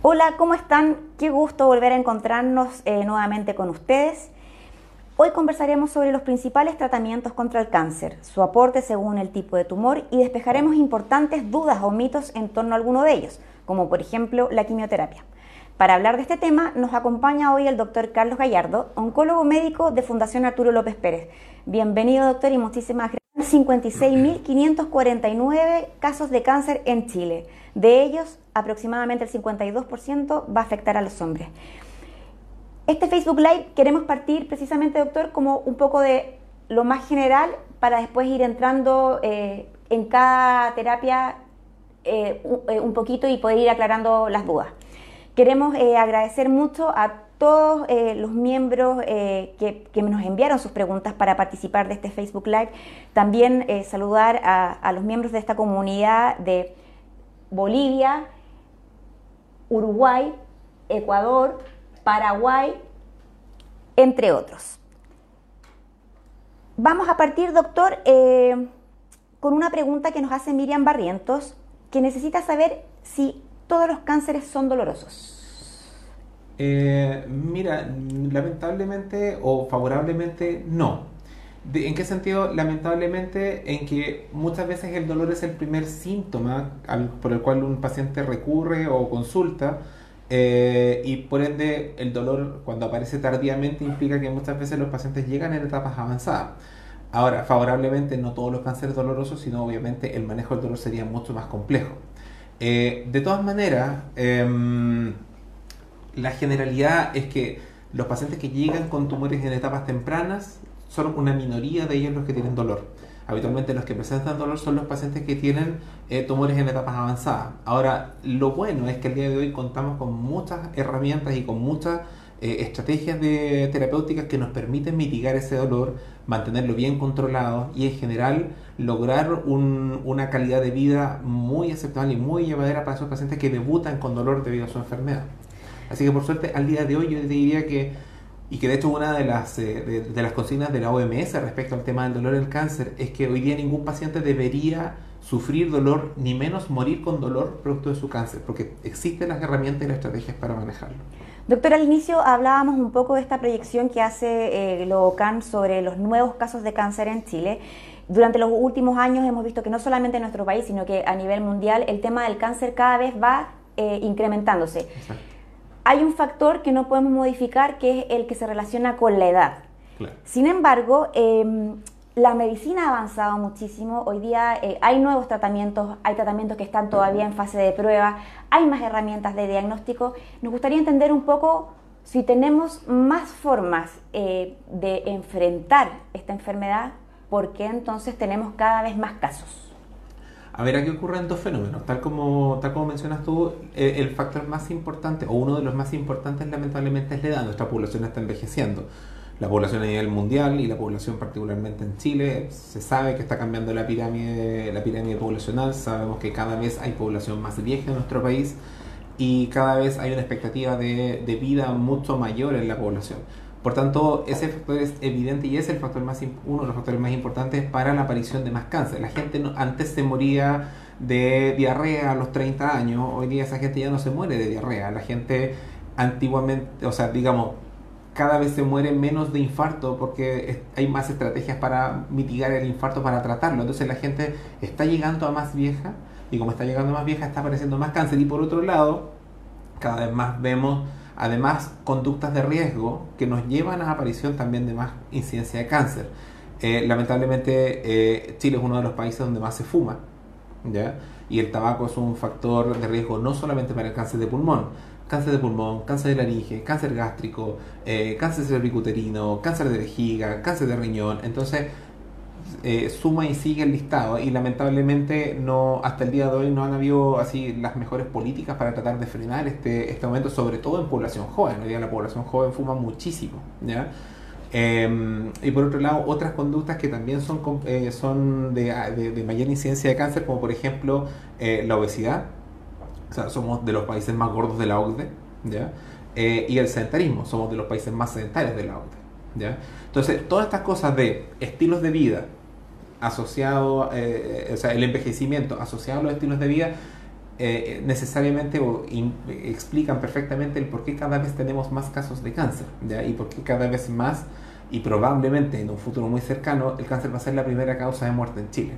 Hola, ¿cómo están? Qué gusto volver a encontrarnos eh, nuevamente con ustedes. Hoy conversaremos sobre los principales tratamientos contra el cáncer, su aporte según el tipo de tumor y despejaremos importantes dudas o mitos en torno a alguno de ellos, como por ejemplo la quimioterapia. Para hablar de este tema nos acompaña hoy el doctor Carlos Gallardo, oncólogo médico de Fundación Arturo López Pérez. Bienvenido doctor y muchísimas gracias. 56.549 casos de cáncer en Chile. De ellos, aproximadamente el 52% va a afectar a los hombres. Este Facebook Live queremos partir precisamente, doctor, como un poco de lo más general para después ir entrando eh, en cada terapia eh, eh, un poquito y poder ir aclarando las dudas. Queremos agradecer mucho a todos los miembros que, nos enviaron sus preguntas para participar de este Facebook Live. También saludar a los miembros de esta comunidad de Bolivia, Uruguay, Ecuador, Paraguay, entre otros. Vamos a partir, doctor, eh, con una pregunta que nos hace Miriam Barrientos, que necesita saber si todos los cánceres son dolorosos. Eh, mira, lamentablemente o favorablemente no. ¿En qué sentido? Lamentablemente en que muchas veces el dolor es el primer síntoma por el cual un paciente recurre o consulta eh, y por ende el dolor cuando aparece tardíamente implica que muchas veces los pacientes llegan en etapas avanzadas. Ahora, favorablemente no todos los cánceres dolorosos, sino obviamente el manejo del dolor sería mucho más complejo. Eh, de todas maneras, em, la generalidad es que los pacientes que llegan con tumores en etapas tempranas son una minoría de ellos los que tienen dolor. Habitualmente los que presentan dolor son los pacientes que tienen eh, tumores en etapas avanzadas. Ahora, lo bueno es que el día de hoy contamos con muchas herramientas y con muchas eh, estrategias de terapéuticas que nos permiten mitigar ese dolor, mantenerlo bien controlado y en general lograr una calidad de vida muy aceptable y muy llevadera para esos pacientes que debutan con dolor debido a su enfermedad. Así que por suerte al día de hoy yo diría que y que de hecho una de las, eh, de, las consignas de la OMS respecto al tema del dolor del cáncer es que hoy día ningún paciente debería sufrir dolor ni menos morir con dolor producto de su cáncer, porque existen las herramientas y las estrategias para manejarlo. Doctor, al inicio hablábamos un poco de esta proyección que hace eh, OCAN sobre los nuevos casos de cáncer en Chile. Durante los últimos años hemos visto que no solamente en nuestro país, sino que a nivel mundial el tema del cáncer cada vez va eh, incrementándose. Exacto hay un factor que no podemos modificar que es el que se relaciona con la edad. Sin embargo, em, la medicina ha avanzado muchísimo. Hoy día eh, hay nuevos tratamientos, hay tratamientos que están todavía en fase de prueba, hay más herramientas de diagnóstico. Nos gustaría entender un poco si tenemos más formas eh, de enfrentar esta enfermedad, ¿por qué entonces tenemos cada vez más casos? A ver, aquí ocurren dos fenómenos. Tal como, tal como mencionas tú, eh, el factor más importante, o uno de los más importantes, lamentablemente, es la edad. Nuestra población está envejeciendo. La población a nivel mundial y la población particularmente en Chile, se sabe que está cambiando la pirámide, la pirámide poblacional. Sabemos que cada vez hay población más vieja en nuestro país y cada vez hay una expectativa de, de vida mucho mayor en la población. Por tanto, ese factor es evidente y es el factor más uno de los factores más importantes para la aparición de más cáncer. La gente antes se moría de diarrea a los 30 años, hoy día esa gente ya no se muere de diarrea. La gente antiguamente, o sea, digamos, cada vez se muere menos de infarto porque hay más estrategias para mitigar el infarto, para tratarlo. Entonces la gente está llegando a más vieja y como está llegando a más vieja está apareciendo más cáncer. Y por otro lado, cada vez más vemos Además, conductas de riesgo que nos llevan a la aparición también de más incidencia de cáncer. Eh, lamentablemente, eh, Chile es uno de los países donde más se fuma, ¿ya? Y el tabaco es un factor de riesgo no solamente para el cáncer de pulmón, cáncer de pulmón, cáncer de laringe, cáncer gástrico, eh, cáncer cervicuterino, cáncer de vejiga, cáncer de riñón. Entonces, eh, suma y sigue el listado y lamentablemente no hasta el día de hoy no han habido así las mejores políticas para tratar de frenar este, este aumento, sobre todo en población joven. Hoy día la población joven fuma muchísimo. ¿ya? Em, y por otro lado, otras conductas que también son, eh, son de, de, mayor incidencia de cáncer, como por ejemplo eh, la obesidad. O sea, somos de los países más gordos de la OCDE. ¿ya? y el sedentarismo, somos de los países más sedentarios de la OCDE. ¿ya? Entonces, todas estas cosas de estilos de vida, asociado, eh, o sea, el envejecimiento asociado a los estilos de vida, eh, necesariamente explican perfectamente el por qué cada vez tenemos más casos de cáncer y por qué cada vez más y probablemente en un futuro muy cercano el cáncer va a ser la primera causa de muerte en Chile.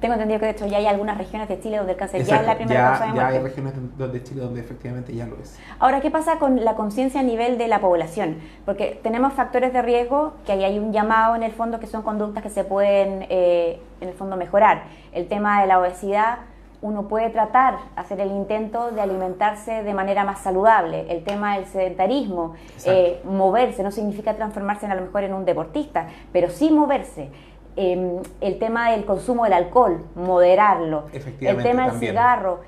Tengo entendido que de hecho ya hay algunas regiones de Chile donde el cáncer ya es la primera causa de muerte. Ya hay regiones de Chile donde efectivamente ya lo es. Ahora, ¿qué pasa con la conciencia a nivel de la población? Porque tenemos factores de riesgo, que ahí hay un llamado en el fondo que son conductas que se pueden eh, en el fondo mejorar. El tema de la obesidad, uno puede tratar, hacer el intento de alimentarse de manera más saludable. El tema del sedentarismo, eh, moverse, no significa transformarse en, a lo mejor en un deportista, pero sí moverse. Em, el tema del consumo del alcohol, moderarlo. El tema del cigarro.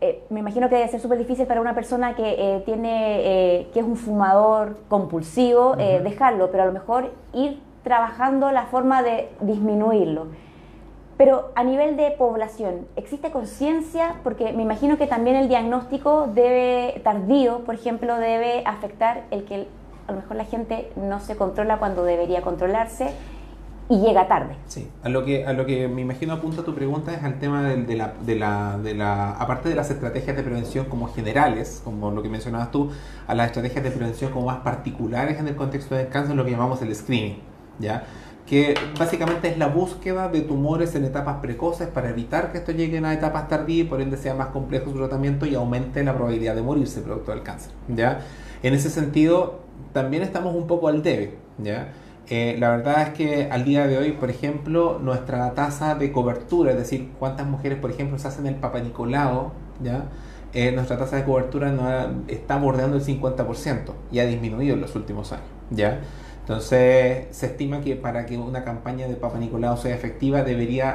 Eh, me imagino que debe ser súper difícil para una persona que eh, tiene eh, que es un fumador compulsivo dejarlo, pero a lo mejor ir trabajando la forma de disminuirlo. Pero a nivel de población, ¿existe conciencia? Porque me imagino que también el diagnóstico debe, tardío, por ejemplo, debe afectar el que a lo mejor la gente no se controla cuando debería controlarse y llega tarde. Sí, a lo que, a lo que me imagino apunta tu pregunta es al tema de, la, de, la, de la, aparte de las estrategias de prevención como generales, como lo que mencionabas tú, a las estrategias de prevención como más particulares en el contexto del cáncer, lo que llamamos el screening, ¿ya? que básicamente es la búsqueda de tumores en etapas precoces para evitar que esto llegue a etapas tardías y por ende sea más complejo su tratamiento y aumente la probabilidad de morirse producto del cáncer. ¿ya? En ese sentido, también estamos un poco al debe. ¿ya? Eh, la verdad es que al día de hoy, por ejemplo, nuestra tasa de cobertura, es decir, cuántas mujeres, por ejemplo, se hacen el Papa Nicolau, ¿ya? Eh, nuestra tasa de cobertura no está bordeando el 50% y ha disminuido en los últimos años. ¿ya? Entonces, se estima que para que una campaña de Papa Nicolau sea efectiva, debería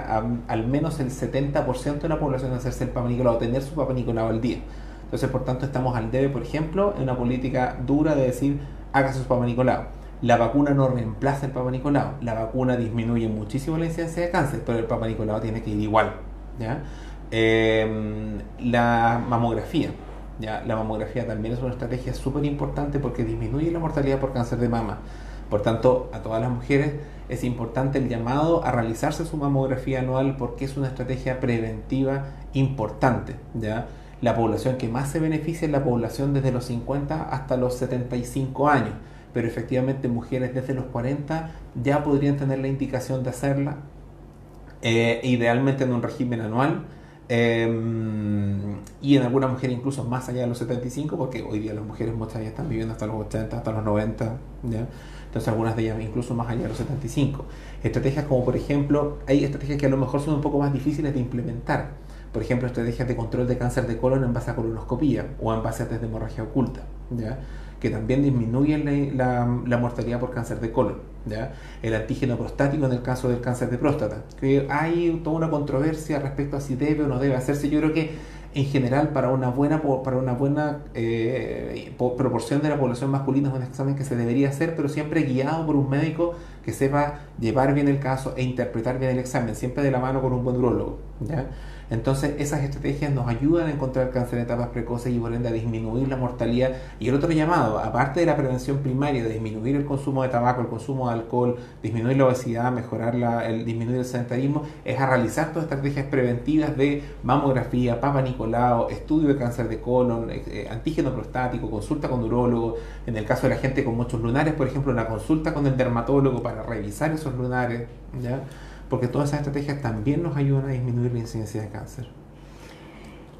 al menos el 70% de la población hacerse el Papa Nicolau, tener su Papa Nicolau al día. Entonces, por tanto, estamos al debe, por ejemplo, en una política dura de decir, hágase su Papa Nicolau la vacuna no reemplaza el Papa Nicolau. La vacuna disminuye muchísimo la incidencia de cáncer, pero el Papa Nicolau tiene que ir igual. ¿ya? Em, la mamografía. ¿ya? La mamografía también es una estrategia súper importante porque disminuye la mortalidad por cáncer de mama. Por tanto, a todas las mujeres es importante el llamado a realizarse su mamografía anual porque es una estrategia preventiva importante. ¿ya? La población que más se beneficia es la población desde los 50 hasta los 75 años pero efectivamente mujeres desde los 40 ya podrían tener la indicación de hacerla, eh, idealmente en un régimen anual. Em, y en algunas mujeres incluso más allá de los 75, porque hoy día las mujeres muchas ya están viviendo hasta los 80, hasta los 90, entonces algunas de ellas incluso más allá de los 75. Estrategias como por ejemplo, hay estrategias que a lo mejor son un poco más difíciles de implementar, por ejemplo estrategias de control de cáncer de colon en base a colonoscopía o en base a test de hemorragia oculta. ¿ya? Que también disminuyen la, mortalidad por cáncer de colon. El antígeno prostático en el caso del cáncer de próstata. Que hay toda una controversia respecto a si debe o no debe hacerse. Yo creo que en general para una buena, para una buena eh, proporción de la población masculina es un examen que se debería hacer, pero siempre guiado por un médico que sepa llevar bien el caso e interpretar bien el examen, siempre de la mano con un buen urologo. ¿ya? Entonces esas estrategias nos ayudan a encontrar cáncer en etapas precoces y por ende a disminuir la mortalidad. Y el otro llamado, aparte de la prevención primaria, de disminuir el consumo de tabaco, el consumo de alcohol, disminuir la obesidad, mejorar el disminuir el sedentarismo, es a realizar todas estrategias preventivas de mamografía, papa Nicolau, estudio de cáncer de colon, eh, eh, antígeno prostático, consulta con urólogo, en el caso de la gente con muchos lunares, por ejemplo, una consulta con el dermatólogo para revisar esos lunares, ¿ya? Porque todas esas estrategias también nos ayudan a disminuir la incidencia de cáncer.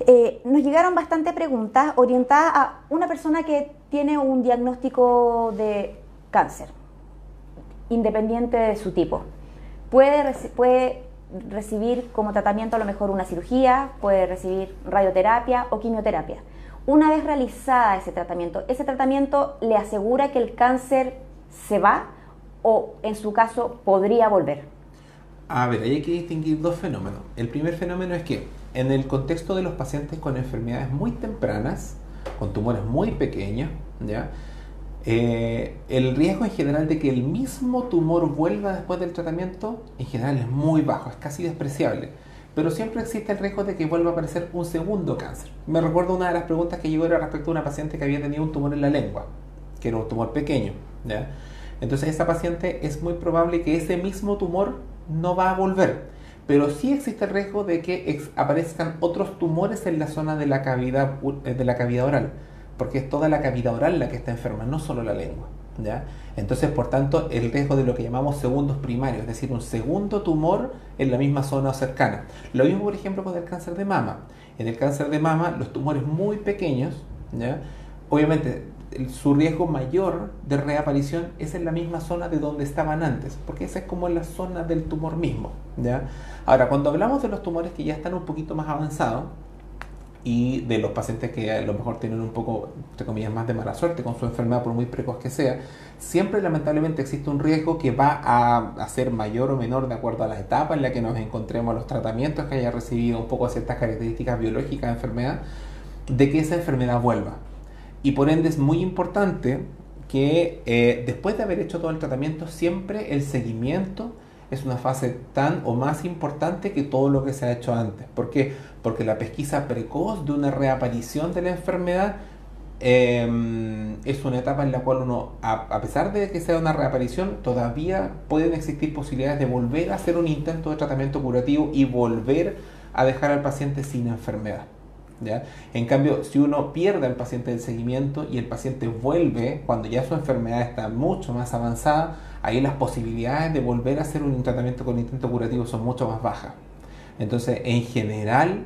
Eh, nos llegaron bastante preguntas orientadas a una persona que tiene un diagnóstico de cáncer, independiente de su tipo. Puede, puede recibir como tratamiento a lo mejor una cirugía, puede recibir radioterapia o quimioterapia. Una vez realizada ese tratamiento, ¿ese tratamiento le asegura que el cáncer se va o en su caso podría volver? A ver, hay que distinguir dos fenómenos. El primer fenómeno es que en el contexto de los pacientes con enfermedades muy tempranas, con tumores muy pequeños, ¿ya? Eh, el riesgo en general de que el mismo tumor vuelva después del tratamiento, en general es muy bajo, es casi despreciable. Pero siempre existe el riesgo de que vuelva a aparecer un segundo cáncer. Me recuerdo una de las preguntas que llegó era respecto a una paciente que había tenido un tumor en la lengua, que era un tumor pequeño. Entonces, esa paciente es muy probable que ese mismo tumor no va a volver. pero sí existe el riesgo de que aparezcan otros tumores en la zona de la cavidad, eh, de la cavidad oral, porque es toda la cavidad oral la que está enferma, no solo la lengua. ¿ya? Entonces, por tanto, el riesgo de lo que llamamos segundos primarios, es decir, un segundo tumor en la misma zona cercana. Lo mismo, por ejemplo, con el cáncer de mama. En el cáncer de mama, los tumores muy pequeños, ¿ya? obviamente su riesgo mayor de reaparición es en la misma zona de donde estaban antes, porque esa es como la zona del tumor mismo. ¿ya? Ahora, cuando hablamos de los tumores que ya están un poquito más avanzados, y de los pacientes que a lo mejor tienen un poco, entre comillas, más de mala suerte con su enfermedad, por muy precoz que sea, siempre lamentablemente existe un riesgo que va a, ser mayor o menor de acuerdo a la etapa en la que nos encontremos, los tratamientos que haya recibido, un poco ciertas características biológicas de enfermedad, de que esa enfermedad vuelva. Y por ende es muy importante que eh, después de haber hecho todo el tratamiento, siempre el seguimiento es una fase tan o más importante que todo lo que se ha hecho antes. ¿Por qué? Porque la pesquisa precoz de una reaparición de la enfermedad em, es una etapa en la cual uno, a, pesar de que sea una reaparición, todavía pueden existir posibilidades de volver a hacer un intento de tratamiento curativo y volver a dejar al paciente sin enfermedad. ¿Ya? En cambio, si uno pierde al paciente del seguimiento y el paciente vuelve cuando ya su enfermedad está mucho más avanzada, ahí las posibilidades de volver a hacer un tratamiento con intento curativo son mucho más bajas. Entonces, en general,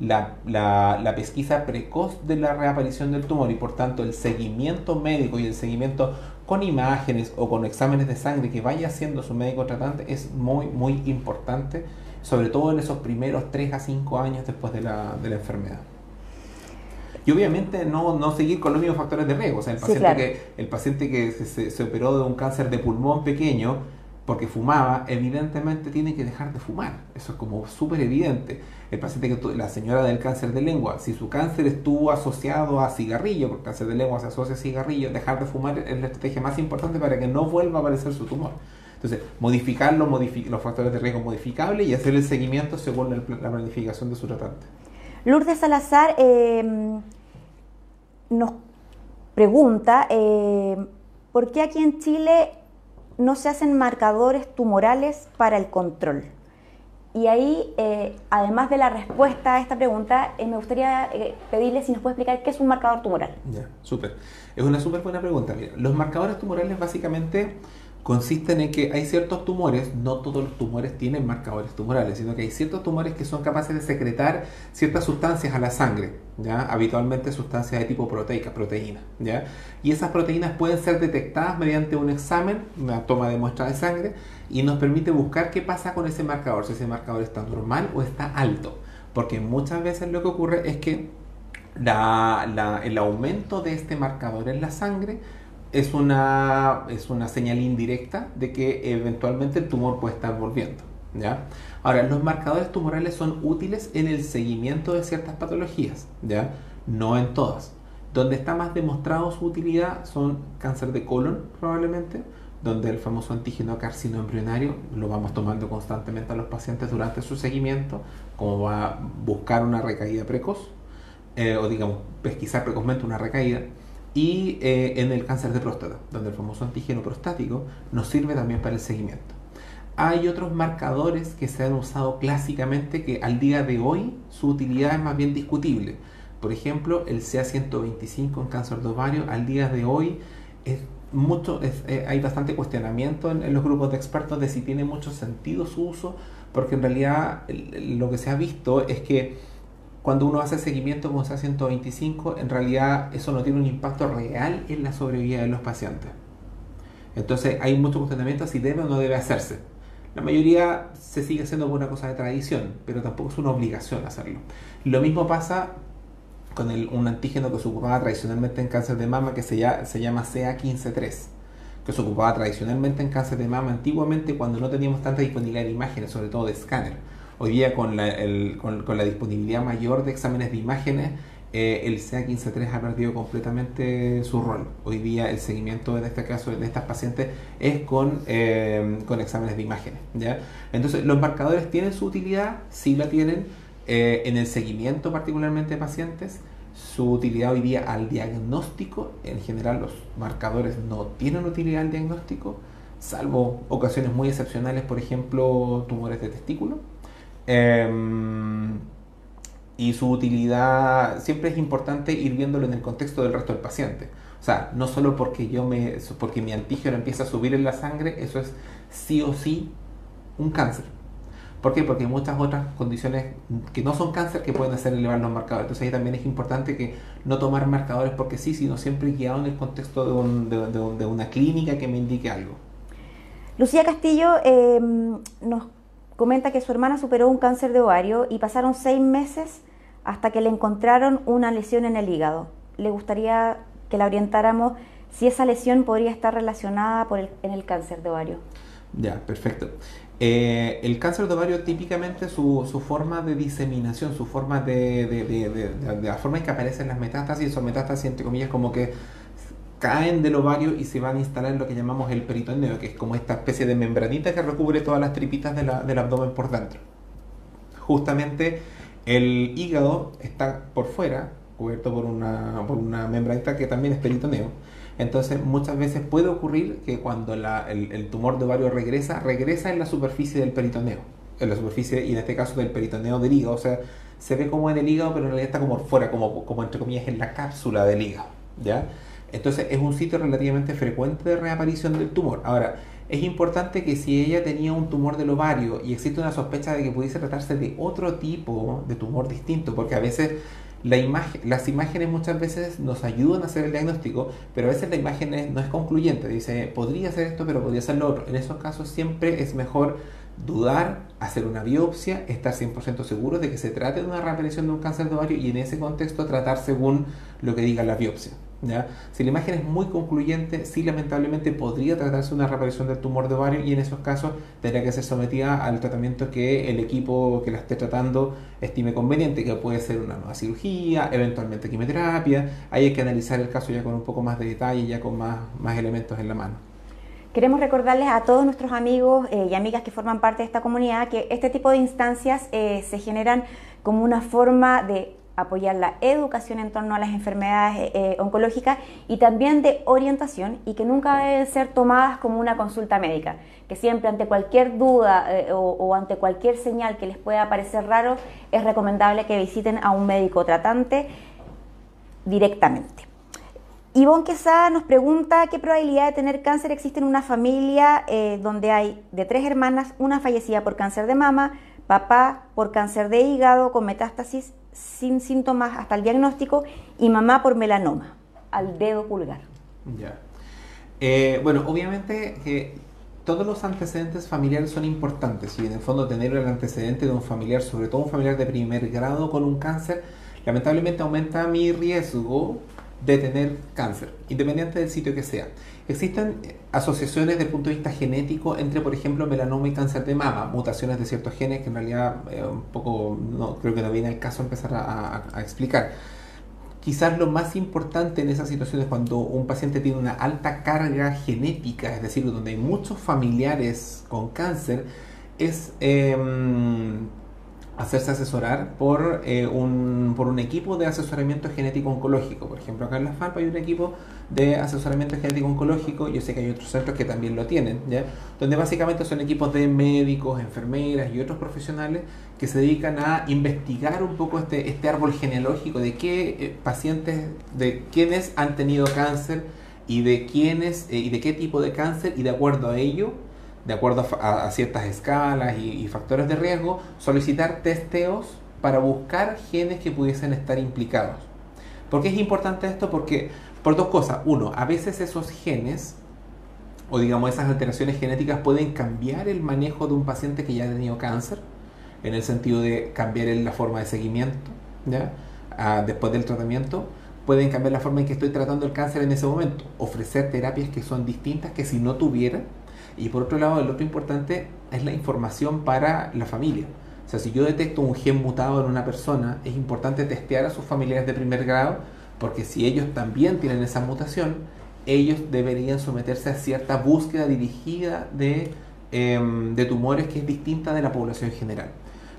la, la, pesquisa precoz de la reaparición del tumor y por tanto el seguimiento médico y el seguimiento con imágenes o con exámenes de sangre que vaya haciendo su médico tratante es muy, muy importante, sobre todo en esos primeros 3 a 5 años después de la, de la enfermedad. Y obviamente no, no seguir con los mismos factores de riesgo. O sea, el paciente que, el paciente que se, se, operó de un cáncer de pulmón pequeño porque fumaba, evidentemente tiene que dejar de fumar. Eso es como súper evidente. El paciente que la señora del cáncer de lengua, si su cáncer estuvo asociado a cigarrillo, porque el cáncer de lengua se asocia a cigarrillo, dejar de fumar es la estrategia más importante para que no vuelva a aparecer su tumor. Entonces, modificar los, los factores de riesgo modificables y hacer el seguimiento según la planificación de su tratante. Lourdes Salazar eh, nos pregunta, eh, ¿por qué aquí en Chile no se hacen marcadores tumorales para el control? Y ahí, eh, además de la respuesta a esta pregunta, me gustaría pedirle si nos puede explicar qué es un marcador tumoral. Ya, súper. Es una súper buena pregunta. Mira, los marcadores tumorales básicamente consisten en que hay ciertos tumores, no todos los tumores tienen marcadores tumorales, sino que hay ciertos tumores que son capaces de secretar ciertas sustancias a la sangre, ¿ya? habitualmente sustancias de tipo proteica, proteína. ¿ya? Y esas proteínas pueden ser detectadas mediante un examen, una toma de muestra de sangre, y nos permite buscar qué pasa con ese marcador, si ese marcador está normal o está alto. Porque muchas veces lo que ocurre es que el aumento de este marcador en la sangre es una, es una señal indirecta de que eventualmente el tumor puede estar volviendo. ¿ya? Ahora, los marcadores tumorales son útiles en el seguimiento de ciertas patologías, ¿ya? no en todas. Donde está más demostrado su utilidad son cáncer de colon, probablemente, donde el famoso antígeno carcino embrionario lo vamos tomando constantemente a los pacientes durante su seguimiento, como va a buscar una recaída precoz, eh, o digamos, pesquisar precozmente una recaída y eh, en el cáncer de próstata, donde el famoso antígeno prostático nos sirve también para el seguimiento. Hay otros marcadores que se han usado clásicamente que al día de hoy su utilidad es más bien discutible. Por ejemplo, el CA125 en cáncer de ovario al día de hoy es mucho, eh, hay bastante cuestionamiento en, los grupos de expertos de si tiene mucho sentido su uso, porque en realidad lo que se ha visto es que cuando uno hace seguimiento con CA125, en realidad eso no tiene un impacto real en la sobrevida de los pacientes. Entonces hay mucho cuestionamiento si debe o no debe hacerse. La mayoría se sigue haciendo por una cosa de tradición, pero tampoco es una obligación hacerlo. Lo mismo pasa con un antígeno que se ocupaba tradicionalmente en cáncer de mama que se llama CA15-3, que se ocupaba tradicionalmente en cáncer de mama antiguamente cuando no teníamos tanta disponibilidad de imágenes, sobre todo de escáner Hoy día con la, disponibilidad mayor de exámenes de imágenes, eh, el CA15-3 ha perdido completamente su rol. Hoy día el seguimiento en este caso de estas pacientes es con, eh, con exámenes de imágenes. ¿ya? Entonces, los marcadores tienen su utilidad, sí la tienen, eh, en el seguimiento particularmente de pacientes. Su utilidad hoy día al diagnóstico, en general los marcadores no tienen utilidad al diagnóstico, salvo ocasiones muy excepcionales, por ejemplo, tumores de testículo Em, y su utilidad siempre es importante ir viéndolo en el contexto del resto del paciente. O sea, no solo porque yo me porque mi antígeno empieza a subir en la sangre, eso es sí o sí un cáncer. ¿Por qué? Porque hay muchas otras condiciones que no son cáncer que pueden hacer elevar los marcadores. Entonces ahí también es importante que no tomar marcadores porque sí, sino siempre guiado en el contexto de, una clínica que me indique algo. Lucía Castillo em, nos comenta que su hermana superó un cáncer de ovario y pasaron seis meses hasta que le encontraron una lesión en el hígado. Le gustaría que la orientáramos si esa lesión podría estar relacionada por en el cáncer de ovario. Ya, perfecto. Eh, el cáncer de ovario típicamente su, su, forma de diseminación, su forma de, de, de, la forma en que aparecen las metástasis, son metástasis entre comillas como que caen del ovario y se van a instalar en lo que llamamos el peritoneo, que es como esta especie de membranita que recubre todas las tripitas del abdomen por dentro. Justamente el hígado está por fuera, cubierto por una, por una membranita que también es peritoneo entonces muchas veces puede ocurrir que cuando el, tumor de ovario regresa, regresa en la superficie del peritoneo, en la superficie y en este caso del peritoneo del hígado, o sea, se ve como en el hígado, pero en realidad está como fuera, como, como entre comillas en la cápsula del hígado, ¿ya? Entonces es un sitio relativamente frecuente de reaparición del tumor. Ahora, es importante que si ella tenía un tumor del ovario y existe una sospecha de que pudiese tratarse de otro tipo de tumor distinto, porque a veces las imágenes muchas veces nos ayudan a hacer el diagnóstico, pero a veces la imagen no es concluyente. Dice, podría ser esto, pero podría ser lo otro. En esos casos siempre es mejor dudar, hacer una biopsia, estar 100% seguro de que se trate de una reaparición de un cáncer de ovario y en ese contexto tratar según lo que diga la biopsia. Si la imagen es muy concluyente, sí lamentablemente podría tratarse una reaparición del tumor de ovario y en esos casos tendría que ser sometida al tratamiento que el equipo que la esté tratando estime conveniente, que puede ser una nueva cirugía, eventualmente quimioterapia. Ahí hay que analizar el caso ya con un poco más de detalle, ya con más, más elementos en la mano. Queremos recordarles a todos nuestros amigos eh, y amigas que forman parte de esta comunidad que este tipo de instancias eh, se generan como una forma de apoyar la educación en torno a las enfermedades eh, eh, oncológicas y también de orientación y que nunca deben ser tomadas como una consulta médica, que siempre ante cualquier duda eh, o, ante cualquier señal que les pueda parecer raro es recomendable que visiten a un médico tratante directamente. Ivonne Quesada nos pregunta qué probabilidad de tener cáncer existe en una familia donde hay de tres hermanas, una fallecida por cáncer de mama, papá por cáncer de hígado con metástasis sin síntomas hasta el diagnóstico y mamá por melanoma al dedo pulgar. Ya. Eh, bueno, obviamente que todos los antecedentes familiares son importantes y en el fondo tener el antecedente de un familiar, sobre todo un familiar de primer grado con un cáncer, lamentablemente aumenta mi riesgo de tener cáncer, independiente del sitio que sea. Existen asociaciones desde el punto de vista genético entre, por ejemplo, melanoma y cáncer de mama, mutaciones de ciertos genes que en realidad eh, un poco no creo que no viene el caso empezar a, explicar. Quizás lo más importante en esas situaciones cuando un paciente tiene una alta carga genética, es decir, donde hay muchos familiares con cáncer, es em, hacerse asesorar por, eh, un, por un equipo de asesoramiento genético oncológico. Por ejemplo, acá en la FAP hay un equipo de asesoramiento genético oncológico, yo sé que hay otros centros que también lo tienen, ¿ya? donde básicamente son equipos de médicos, enfermeras y otros profesionales que se dedican a investigar un poco este, este árbol genealógico de qué eh, pacientes, de quiénes han tenido cáncer y de quiénes eh, y de qué tipo de cáncer y de acuerdo a ello de acuerdo a, ciertas escalas y, factores de riesgo, solicitar testeos para buscar genes que pudiesen estar implicados. ¿Por qué es importante esto? Porque, por dos cosas. Uno, a veces esos genes, o digamos esas alteraciones genéticas, pueden cambiar el manejo de un paciente que ya ha tenido cáncer, en el sentido de cambiar la forma de seguimiento, ¿ya? Ah, después del tratamiento pueden cambiar la forma en que estoy tratando el cáncer en ese momento, ofrecer terapias que son distintas que si no tuviera y por otro lado, el otro importante es la información para la familia. O sea, si yo detecto un gen mutado en una persona, es importante testear a sus familiares de primer grado, porque si ellos también tienen esa mutación, ellos deberían someterse a cierta búsqueda dirigida de, em, de tumores que es distinta de la población general.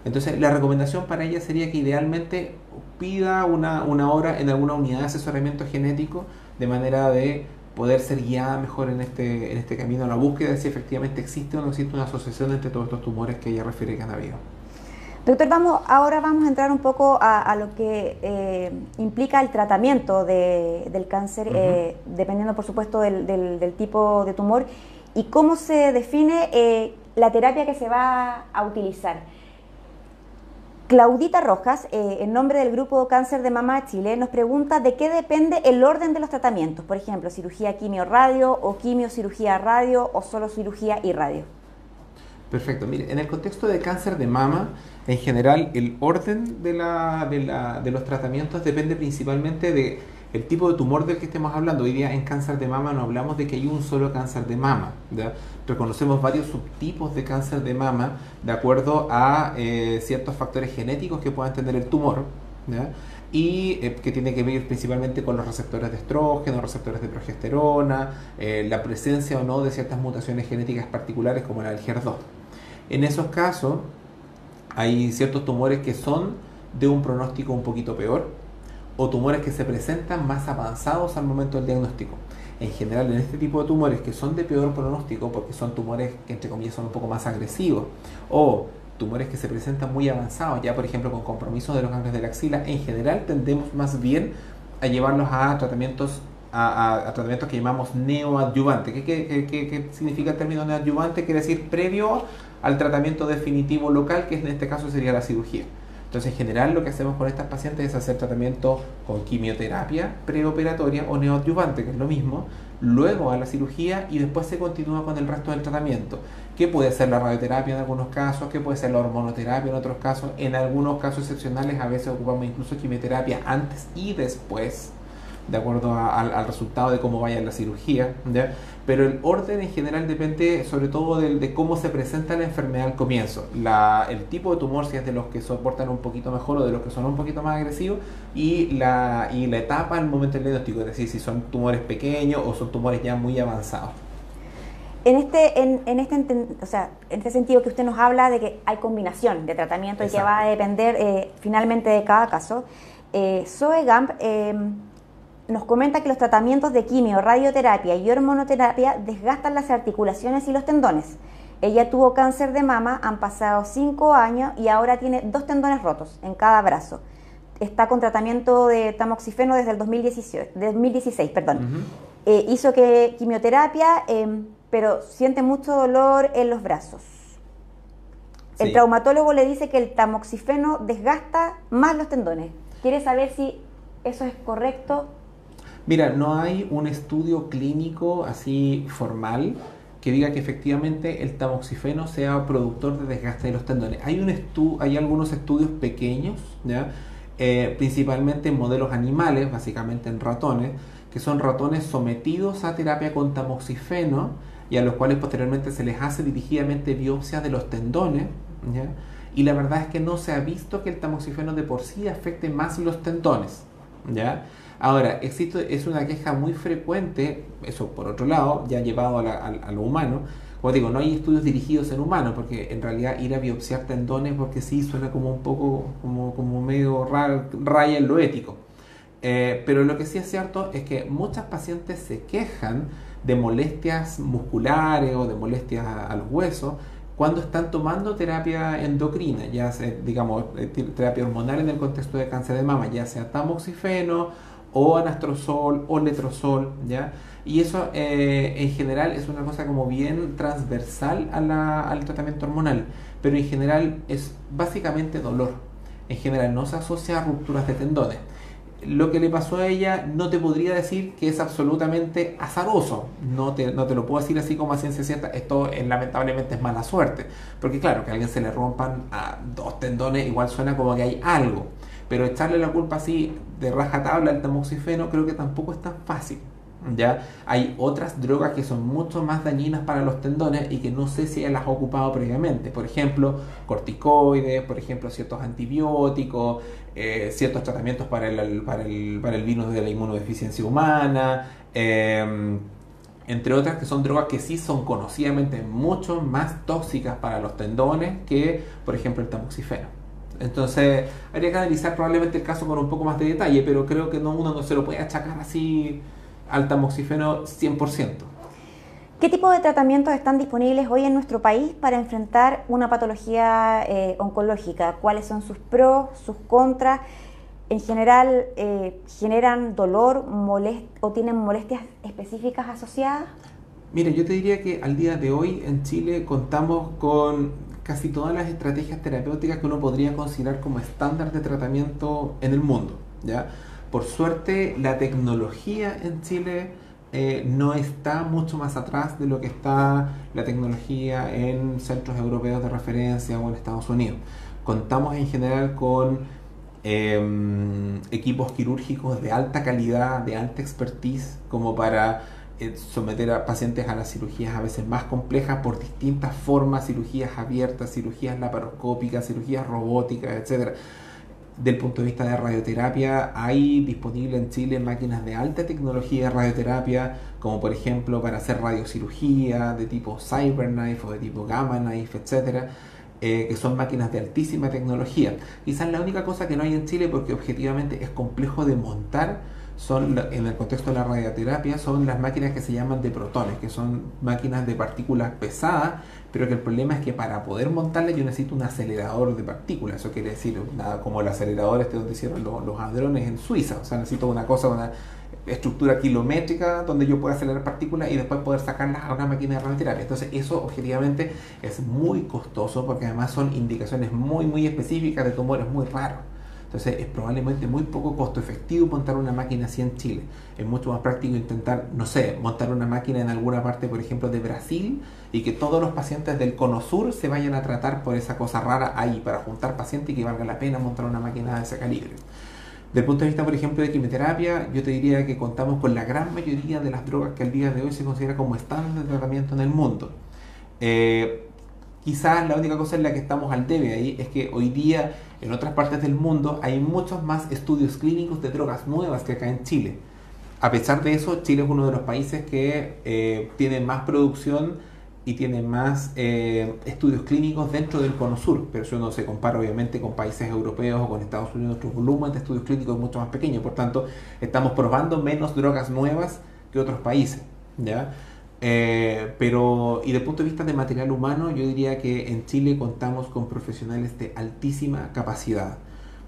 Entonces, la recomendación para ella sería que idealmente pida una, una hora en alguna unidad de asesoramiento genético de manera de poder ser guiada mejor en este, en este camino a la búsqueda de si efectivamente existe o no existe una asociación entre todos estos tumores que ella refiere que han habido. Doctor, vamos, ahora vamos a entrar un poco a, lo que eh, implica el tratamiento del cáncer, eh, dependiendo por supuesto del, tipo de tumor, y cómo se define eh, la terapia que se va a utilizar. Claudita Rojas, en nombre del Grupo Cáncer de Mama Chile, nos pregunta de qué depende el orden de los tratamientos, por ejemplo, cirugía quimio-radio o quimio-cirugía radio o solo cirugía y radio. Perfecto, mire, en el contexto de cáncer de mama, en general, el orden de, la, de, la, de los tratamientos depende principalmente de el tipo de tumor del que estemos hablando. Hoy día en cáncer de mama no hablamos de que hay un solo cáncer de mama. Reconocemos varios subtipos de cáncer de mama de acuerdo a eh, ciertos factores genéticos que puedan tener el tumor. y eh, que tiene que ver principalmente con los receptores de estrógeno, receptores de progesterona, eh, la presencia o no de ciertas mutaciones genéticas particulares como la del HER2. En esos casos, hay ciertos tumores que son de un pronóstico un poquito peor o tumores que se presentan más avanzados al momento del diagnóstico. En general, en este tipo de tumores que son de peor pronóstico, porque son tumores que entre comillas son un poco más agresivos, o tumores que se presentan muy avanzados, ya por ejemplo con compromiso de los ganglios de la axila, en general tendemos más bien a llevarlos a tratamientos a, tratamientos que llamamos neoadyuvante. ¿Qué, qué, qué, significa el término neoadyuvante? Quiere decir previo al tratamiento definitivo local, que en este caso sería la cirugía. Entonces, en general, lo que hacemos con estas pacientes es hacer tratamiento con quimioterapia preoperatoria o neoadyuvante, que es lo mismo, luego a la cirugía y después se continúa con el resto del tratamiento, que puede ser la radioterapia en algunos casos, que puede ser la hormonoterapia en otros casos, en algunos casos excepcionales a veces ocupamos incluso quimioterapia antes y después de acuerdo al resultado de cómo vaya la cirugía, pero el orden en general depende sobre todo de, cómo se presenta la enfermedad al comienzo, el tipo de tumor, si es de los que soportan un poquito mejor o de los que son un poquito más agresivos, y la, y la etapa al momento del diagnóstico, es decir, si son tumores pequeños o son tumores ya muy avanzados. En este, en, este, o sea, en este sentido que usted nos habla de que hay combinación de tratamiento y que va a depender eh, finalmente de cada caso, eh, Zoe Gamp eh, nos comenta que los tratamientos de quimio, radioterapia y hormonoterapia desgastan las articulaciones y los tendones. Ella tuvo cáncer de mama, han pasado cinco años y ahora tiene dos tendones rotos en cada brazo. Está con tratamiento de tamoxifeno desde el 2016, 2016 perdón. Eh, hizo que quimioterapia, em, pero siente mucho dolor en los brazos. El traumatólogo le dice que el tamoxifeno desgasta más los tendones. Quiere saber si eso es correcto Mira, no hay un estudio clínico así formal que diga que efectivamente el tamoxifeno sea productor de desgaste de los tendones. Hay, un hay algunos estudios pequeños, ¿ya? Eh, principalmente en modelos animales, básicamente en ratones, que son ratones sometidos a terapia con tamoxifeno y a los cuales posteriormente se les hace dirigidamente biopsia de los tendones. Y la verdad es que no se ha visto que el tamoxifeno de por sí afecte más los tendones. ¿ya? Ahora, existe, es una queja muy frecuente, eso por otro lado, ya llevado a, lo humano. Como digo, no hay estudios dirigidos en humanos, porque en realidad ir a biopsiar tendones, porque sí suena como un poco, como, como medio raya en lo ético. Eh, pero lo que sí es cierto es que muchas pacientes se quejan de molestias musculares o de molestias a, los huesos cuando están tomando terapia endocrina, ya sea, digamos, eh, terapia hormonal en el contexto de cáncer de mama, ya sea tamoxifeno o anastrozol o letrozol, ¿ya? Y eso eh, en general es una cosa como bien transversal al tratamiento hormonal, pero en general es básicamente dolor. En general no se asocia a rupturas de tendones. Lo que le pasó a ella no te podría decir que es absolutamente azaroso. No te, no te lo puedo decir así como a ciencia cierta. Esto lamentablemente es mala suerte. Porque claro, que a alguien se le rompan a dos tendones igual suena como que hay algo. Pero echarle la culpa así de rajatabla al tamoxifeno creo que tampoco es tan fácil. ¿ya? Hay otras drogas que son mucho más dañinas para los tendones y que no sé si las ha ocupado previamente. Por ejemplo, corticoides, por ejemplo, ciertos antibióticos, eh, ciertos tratamientos para el, para, el, para el virus de la inmunodeficiencia humana. Em, entre otras que son drogas que sí son conocidamente mucho más tóxicas para los tendones que, por ejemplo, el tamoxifeno. Entonces, habría que analizar probablemente el caso con un poco más de detalle, pero creo que no, uno no se lo puede achacar así al tamoxifeno 100%. ¿Qué tipo de tratamientos están disponibles hoy en nuestro país para enfrentar una patología eh, oncológica? ¿Cuáles son sus pros, sus contras? En general, eh, ¿generan dolor o tienen molestias específicas asociadas? Mira, yo te diría que al día de hoy en Chile contamos con casi todas las estrategias terapéuticas que uno podría considerar como estándar de tratamiento en el mundo. ¿ya? Por suerte, la tecnología en Chile eh, no está mucho más atrás de lo que está la tecnología en centros europeos de referencia o en Estados Unidos. Contamos en general con em, equipos quirúrgicos de alta calidad, de alta expertise, como para someter a pacientes a las cirugías a veces más complejas por distintas formas, cirugías abiertas, cirugías laparoscópicas, cirugías robóticas, etcétera del punto de vista de radioterapia, hay disponible en Chile máquinas de alta tecnología de radioterapia, como por ejemplo para hacer radiocirugía de tipo CyberKnife o de tipo Gamma Knife, etcétera, eh, que son máquinas de altísima tecnología. Quizás la única cosa que no hay en Chile, porque objetivamente es complejo de montar, son en el contexto de la radioterapia son las máquinas que se llaman de protones, que son máquinas de partículas pesadas, pero que el problema es que para poder montarlas yo necesito un acelerador de partículas, eso quiere decir nada como el acelerador este donde hicieron los, los hadrones en Suiza, o sea necesito una cosa, una estructura kilométrica donde yo pueda acelerar partículas y después poder sacarlas a una máquina de radioterapia. Entonces eso objetivamente es muy costoso porque además son indicaciones muy muy específicas de tumores muy raros. Entonces es probablemente muy poco costo efectivo montar una máquina así en Chile. Es mucho más práctico intentar, no sé, montar una máquina en alguna parte, por ejemplo, de Brasil y que todos los pacientes del cono sur se vayan a tratar por esa cosa rara ahí para juntar pacientes y que valga la pena montar una máquina de ese calibre. Desde el punto de vista, por ejemplo, de quimioterapia, yo te diría que contamos con la gran mayoría de las drogas que al día de hoy se considera como estándar de tratamiento en el mundo. Eh, quizás la única cosa en la que estamos al debe ahí es que hoy día en otras partes del mundo hay muchos más estudios clínicos de drogas nuevas que acá en Chile. A pesar de eso, Chile es uno de los países que eh, tiene más producción y tiene más eh, estudios clínicos dentro del cono sur, pero eso no se compara obviamente con países europeos o con Estados Unidos, nuestro volumen de estudios clínicos es mucho más pequeño, por tanto estamos probando menos drogas nuevas que otros países. ¿ya? Eh, pero, y el punto de vista de material humano, yo diría que en Chile contamos con profesionales de altísima capacidad.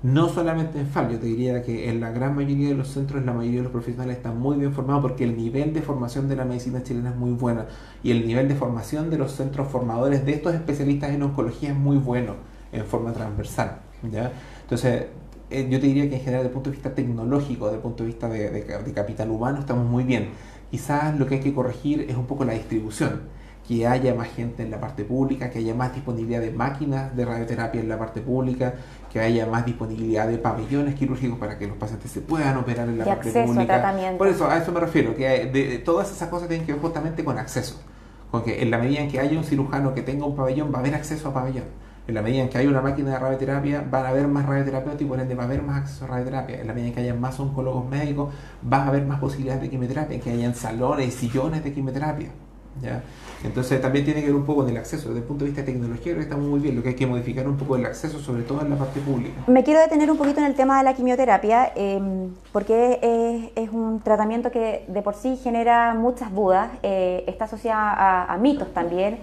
No solamente en FAL, yo te diría que en la gran mayoría de los centros, la mayoría de los profesionales están muy bien formados porque el nivel de formación de la medicina chilena es muy bueno y el nivel de formación de los centros formadores de estos especialistas en oncología es muy bueno en forma transversal. ¿ya? Entonces, eh, yo te diría que en general, desde el punto de vista tecnológico, desde el punto de vista de, de capital humano, estamos muy bien Quizás lo que hay que corregir es un poco la distribución, que haya más gente en la parte pública, que haya más disponibilidad de máquinas de radioterapia en la parte pública, que haya más disponibilidad de pabellones quirúrgicos para que los pacientes se puedan operar en la parte pública. Por eso, a eso me refiero, que de, todas esas cosas tienen que ver justamente con acceso. Con que en la medida en que haya un cirujano que tenga un pabellón, va a haber acceso a pabellón en la medida en que hay una máquina de radioterapia, van a haber más radioterapeutas y por ende va a haber más acceso a radioterapia. En la medida en que haya más oncólogos médicos, va a haber más posibilidades de quimioterapia, que hayan salones y sillones de quimioterapia. ¿ya? Entonces también tiene que ver un poco con el acceso. Desde el punto de vista tecnológico estamos muy bien. Lo que hay que modificar un poco el acceso, sobre todo en la parte pública. Me quiero detener un poquito en el tema de la quimioterapia, em, porque es, un tratamiento que de por sí genera muchas dudas, eh, está asociada a mitos también.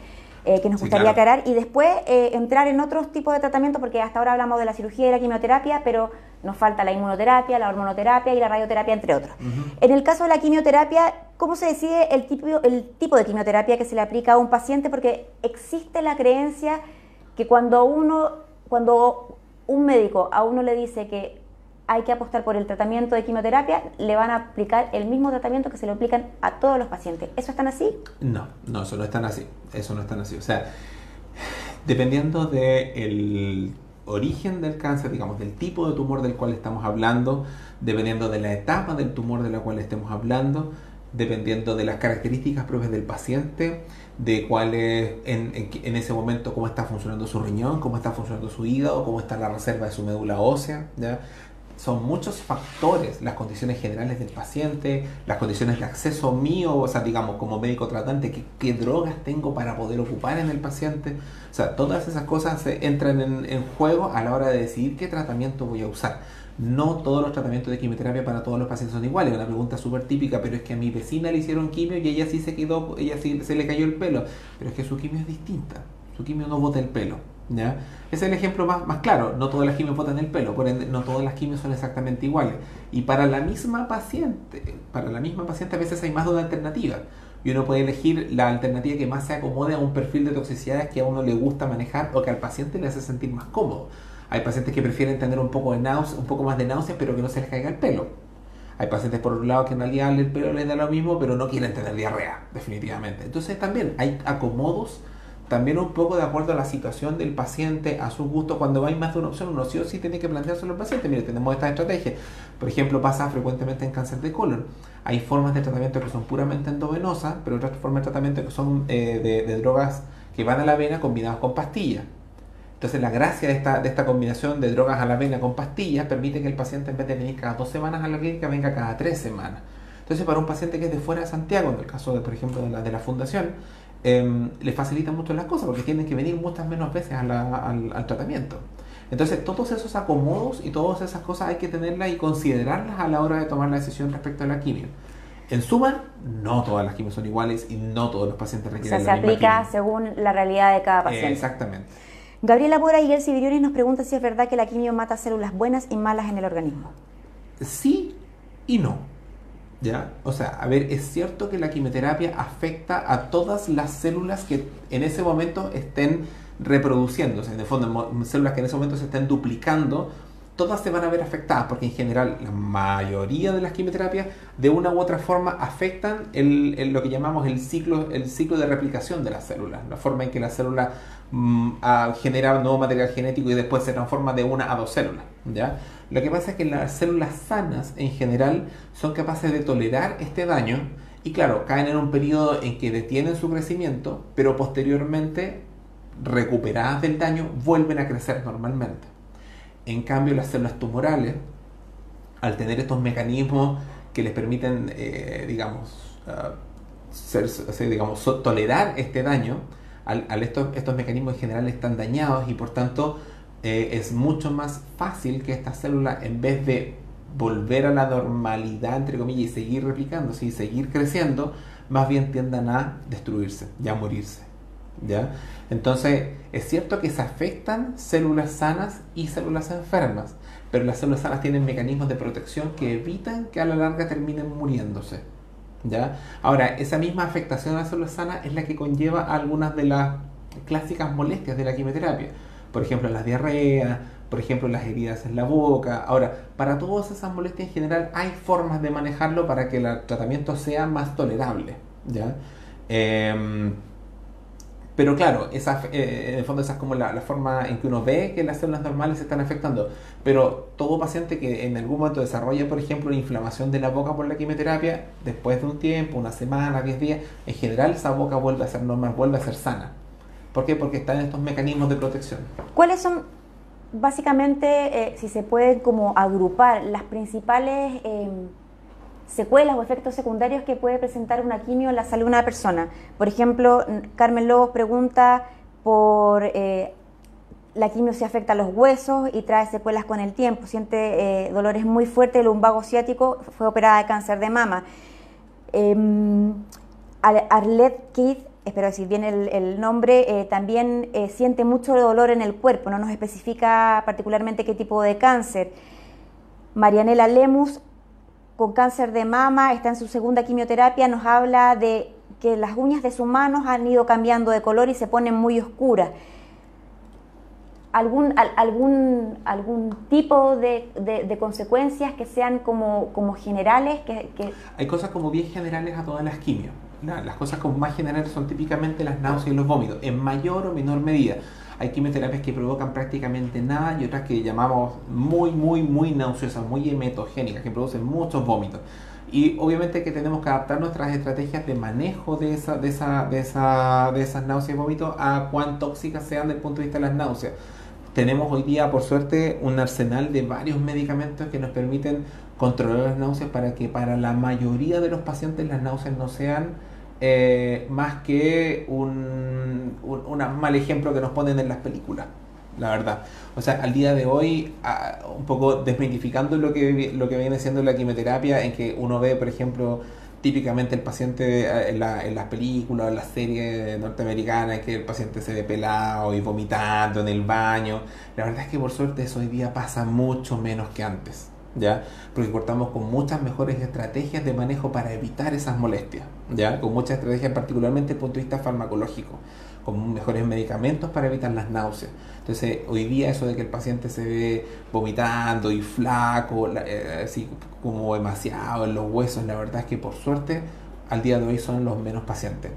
Eh, que nos gustaría aclarar y después eh, entrar en otros tipos de tratamiento, porque hasta ahora hablamos de la cirugía y la quimioterapia, pero nos falta la inmunoterapia, la hormonoterapia y la radioterapia, entre otros. En el caso de la quimioterapia, ¿cómo se decide el tipo, el tipo de quimioterapia que se le aplica a un paciente? Porque existe la creencia que cuando uno, cuando un médico a uno le dice que hay que apostar por el tratamiento de quimioterapia, le van a aplicar el mismo tratamiento que se lo aplican a todos los pacientes. ¿Eso es tan así? No, no, eso no es tan así. Eso no es tan así. O sea, dependiendo del origen del cáncer, digamos, del tipo de tumor del cual estamos hablando, dependiendo de la etapa del tumor de la cual estemos hablando, dependiendo de las características propias del paciente, de cuál es en, en, ese momento cómo está funcionando su riñón, cómo está funcionando su hígado, cómo está la reserva de su médula ósea, ¿ya? Son muchos factores, las condiciones generales del paciente, las condiciones de acceso mío, o sea, digamos, como médico tratante, qué, drogas tengo para poder ocupar en el paciente. O sea, todas esas cosas entran en, juego a la hora de decidir qué tratamiento voy a usar. no todos los tratamientos de quimioterapia para todos los pacientes son iguales. Una pregunta súper típica, pero es que a mi vecina le hicieron quimio y ella sí se quedó, ella sí se le cayó el pelo. Pero es que su quimio es distinta. Su quimio no bota el pelo. ¿ya? Es el ejemplo más, más claro. No todas las quimios botan el pelo, por ende, no todas las quimios son exactamente iguales. Y para la misma paciente, para la misma paciente a veces hay más de una alternativa. Y uno puede elegir la alternativa que más se acomode a un perfil de toxicidades que a uno le gusta manejar o que al paciente le hace sentir más cómodo. Hay pacientes que prefieren tener un poco, de náusea, un poco más de náuseas, pero que no se les caiga el pelo. Hay pacientes, por un lado, que en realidad el pelo les da lo mismo, pero no quieren tener diarrea, definitivamente. Entonces, también hay acomodos, también un poco de acuerdo a la situación del paciente, a su gusto. Cuando hay más de una opción, uno sí o sí tiene que planteárselo al paciente. Mire, tenemos esta estrategia. Por ejemplo, pasa frecuentemente en cáncer de colon. Hay formas de tratamiento que son puramente endovenosas, pero otras formas de tratamiento que son eh, de, de drogas que van a la vena combinadas con pastillas. Entonces la gracia de esta, de esta combinación de drogas a la vena con pastillas permite que el paciente en vez de venir cada dos semanas a la clínica venga cada tres semanas. Entonces para un paciente que es de fuera de Santiago, en el caso de por ejemplo de la, de la fundación, eh, le facilita mucho las cosas porque tienen que venir muchas menos veces al, al, tratamiento. Entonces todos esos acomodos y todas esas cosas hay que tenerlas y considerarlas a la hora de tomar la decisión respecto a la quimio. En suma, no todas las quimios son iguales y no todos los pacientes requieren o sea, se aplica según la realidad de cada paciente. exactamente. Gabriela Bora y Elsie Viriones nos pregunta si es verdad que la quimio mata células buenas y malas en el organismo. Sí y no. ¿Ya? O sea, a ver, es cierto que la quimioterapia afecta a todas las células que en ese momento estén reproduciéndose, en el fondo, células que en ese momento se estén duplicando todas se van a ver afectadas, porque en general la mayoría de las quimioterapias de una u otra forma afectan el, lo que llamamos el ciclo, el ciclo de replicación de las células, la forma en que la célula mm, genera nuevo material genético y después se transforma de una a dos células. ¿Ya? Lo que pasa es que las células sanas en general son capaces de tolerar este daño y claro, caen en un periodo en que detienen su crecimiento, pero posteriormente, recuperadas del daño, vuelven a crecer normalmente. En cambio, las células tumorales, al tener estos mecanismos que les permiten, eh, digamos, ah, ser, digamos, tolerar este daño, al, estos, estos, mecanismos en general están dañados y por tanto eh, es mucho más fácil que estas células, en vez de volver a la normalidad, entre comillas, y seguir replicándose y seguir creciendo, más bien tiendan a destruirse y a morirse. ¿ya? Entonces, es cierto que se afectan células sanas y células enfermas, pero las células sanas tienen mecanismos de protección que evitan que a la larga terminen muriéndose. ¿ya? Ahora, esa misma afectación a las células sanas es la que conlleva algunas de las clásicas molestias de la quimioterapia. Por ejemplo, las diarreas, por ejemplo, las heridas en la boca. Ahora, para todas esas molestias en general hay formas de manejarlo para que el tratamiento sea más tolerable. ¿ya? Em, pero claro, esa, eh, en el fondo esa es como la, forma en que uno ve que las células normales se están afectando. Pero todo paciente que en algún momento desarrolla, por ejemplo, una inflamación de la boca por la quimioterapia, después de un tiempo, una semana, 10 días, en general esa boca vuelve a ser normal, vuelve a ser sana. ¿Por qué? Porque están estos mecanismos de protección. ¿Cuáles son, básicamente, eh, si se pueden como agrupar, las principales... Eh, secuelas o efectos secundarios que puede presentar una quimio en la salud de una persona. Por ejemplo, Carmen Lobos pregunta por eh, la quimio si afecta a los huesos y trae secuelas con el tiempo, siente dolores muy fuertes, el lumbago ciático, fue operada de cáncer de mama. Eh, Arlette Keith, espero decir bien el, nombre, eh, también siente mucho dolor en el cuerpo, no nos especifica particularmente qué tipo de cáncer. Marianela Lemus con cáncer de mama, está en su segunda quimioterapia, nos habla de que las uñas de sus manos han ido cambiando de color y se ponen muy oscuras. ¿Algún, algún, algún tipo de, de, consecuencias que sean como, como generales? Que, Hay cosas como bien generales a todas las quimios. Las cosas como más generales son típicamente las náuseas y los vómitos, en mayor o menor medida. Hay quimioterapias que provocan prácticamente nada y otras que llamamos muy, muy, muy nauseosas, muy hematogénicas, que producen muchos vómitos. Y obviamente que tenemos que adaptar nuestras estrategias de manejo de, esa, de, esa, de, esa, de esas náuseas y vómitos a cuán tóxicas sean desde el punto de vista de las náuseas. Tenemos hoy día, por suerte, un arsenal de varios medicamentos que nos permiten controlar las náuseas para que para la mayoría de los pacientes las náuseas no sean eh, más que un, un, mal ejemplo que nos ponen en las películas. la verdad. O sea, al día de hoy, un poco desmitificando lo que, lo que viene siendo la quimioterapia, en que uno ve, por ejemplo, típicamente el paciente eh, en, la, en las películas, en las series norteamericanas, que el paciente se ve pelado y vomitando en el baño. La verdad es que por suerte eso hoy día pasa mucho menos que antes. ¿Ya? Porque cortamos con muchas mejores estrategias de manejo para evitar esas molestias, ¿ya? Con muchas estrategias, particularmente desde el punto de vista farmacológico con mejores medicamentos para evitar las náuseas. Entonces, hoy día eso de que el paciente se ve vomitando y flaco, eh, así como demasiado en los huesos, la verdad es que por suerte al día de hoy son los menos pacientes.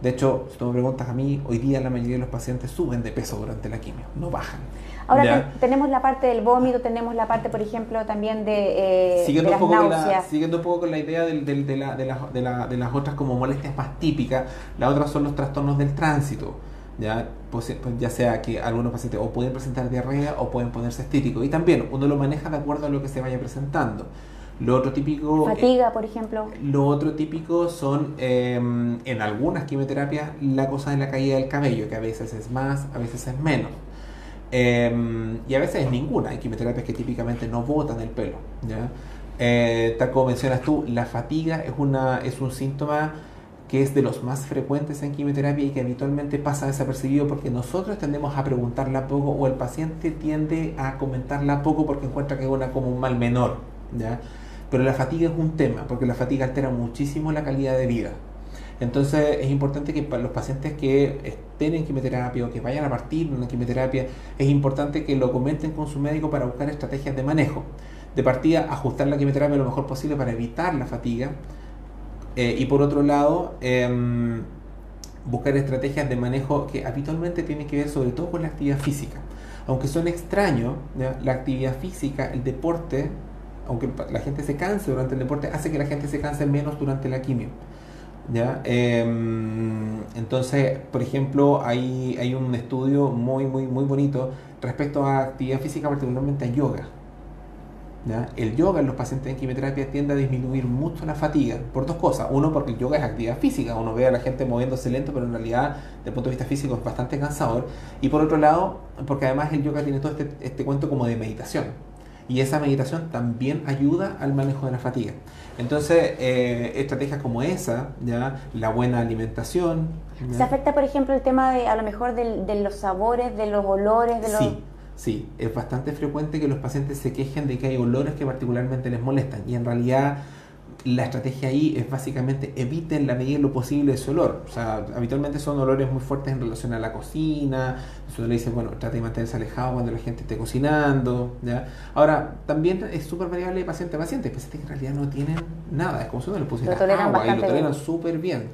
De hecho, si tú me preguntas a mí, hoy día la mayoría de los pacientes suben de peso durante la quimio, no bajan. Ahora tenemos la parte del vómito, tenemos la parte, por ejemplo, también de, eh, siguiendo un poco náuseas. siguiendo un poco con la idea de, de, la, de, de, las otras como molestias más típicas, las otras son los trastornos del tránsito. ¿ya? Pues, pues, ya sea que algunos pacientes o pueden presentar diarrea o pueden ponerse estíticos. Y también uno lo maneja de acuerdo a lo que se vaya presentando. Lo otro típico... Fatiga, por ejemplo. Lo otro típico son, em, en algunas quimioterapias, la cosa de la caída del cabello, que a veces es más, a veces es menos. Em, y a veces es ninguna. Hay quimioterapias que típicamente no botan el pelo. ¿ya? Eh, tal como mencionas tú, la fatiga es, una, es un síntoma que es de los más frecuentes en quimioterapia y que habitualmente pasa desapercibido porque nosotros tendemos a preguntarla poco o el paciente tiende a comentarla poco porque encuentra que es una como un mal menor. ¿ya? Pero la fatiga es un tema porque la fatiga altera muchísimo la calidad de vida. Entonces es importante que los pacientes que estén en quimioterapia o que vayan a partir de una quimioterapia, es importante que lo comenten con su médico para buscar estrategias de manejo. De partida, ajustar la quimioterapia lo mejor posible para evitar la fatiga. Eh, y por otro lado, em, buscar estrategias de manejo que habitualmente tienen que ver sobre todo con la actividad física. Aunque son extraños, la actividad física, el deporte, aunque la gente se canse durante el deporte, hace que la gente se canse menos durante la quimio. ¿Ya? Em, entonces, por ejemplo, hay, hay un estudio muy, muy, muy bonito respecto a actividad física, particularmente a yoga. ¿ya? El yoga en los pacientes en quimioterapia tiende a disminuir mucho la fatiga por dos cosas. Uno, porque el yoga es actividad física, uno ve a la gente moviéndose lento, pero en realidad, desde el punto de vista físico, es bastante cansador. Y por otro lado, porque además el yoga tiene todo este, este cuento como de meditación. Y esa meditación también ayuda al manejo de la fatiga. Entonces, eh, estrategias como esa, ya la buena alimentación. ¿Se afecta, por ejemplo, el tema de a lo mejor de, los sabores, de los olores? De los... Sí, sí, es bastante frecuente que los pacientes se quejen de que hay olores que particularmente les molestan y en realidad la estrategia ahí es básicamente eviten la medida de lo posible ese olor. O sea, habitualmente son olores muy fuertes en relación a la cocina. Entonces le dicen, bueno, trate de mantenerse alejado cuando la gente esté cocinando. ¿ya? Ahora, también es súper variable de paciente a paciente. Hay pacientes que en realidad no tienen nada. Es como si uno le pusiera agua y lo toleran súper bien.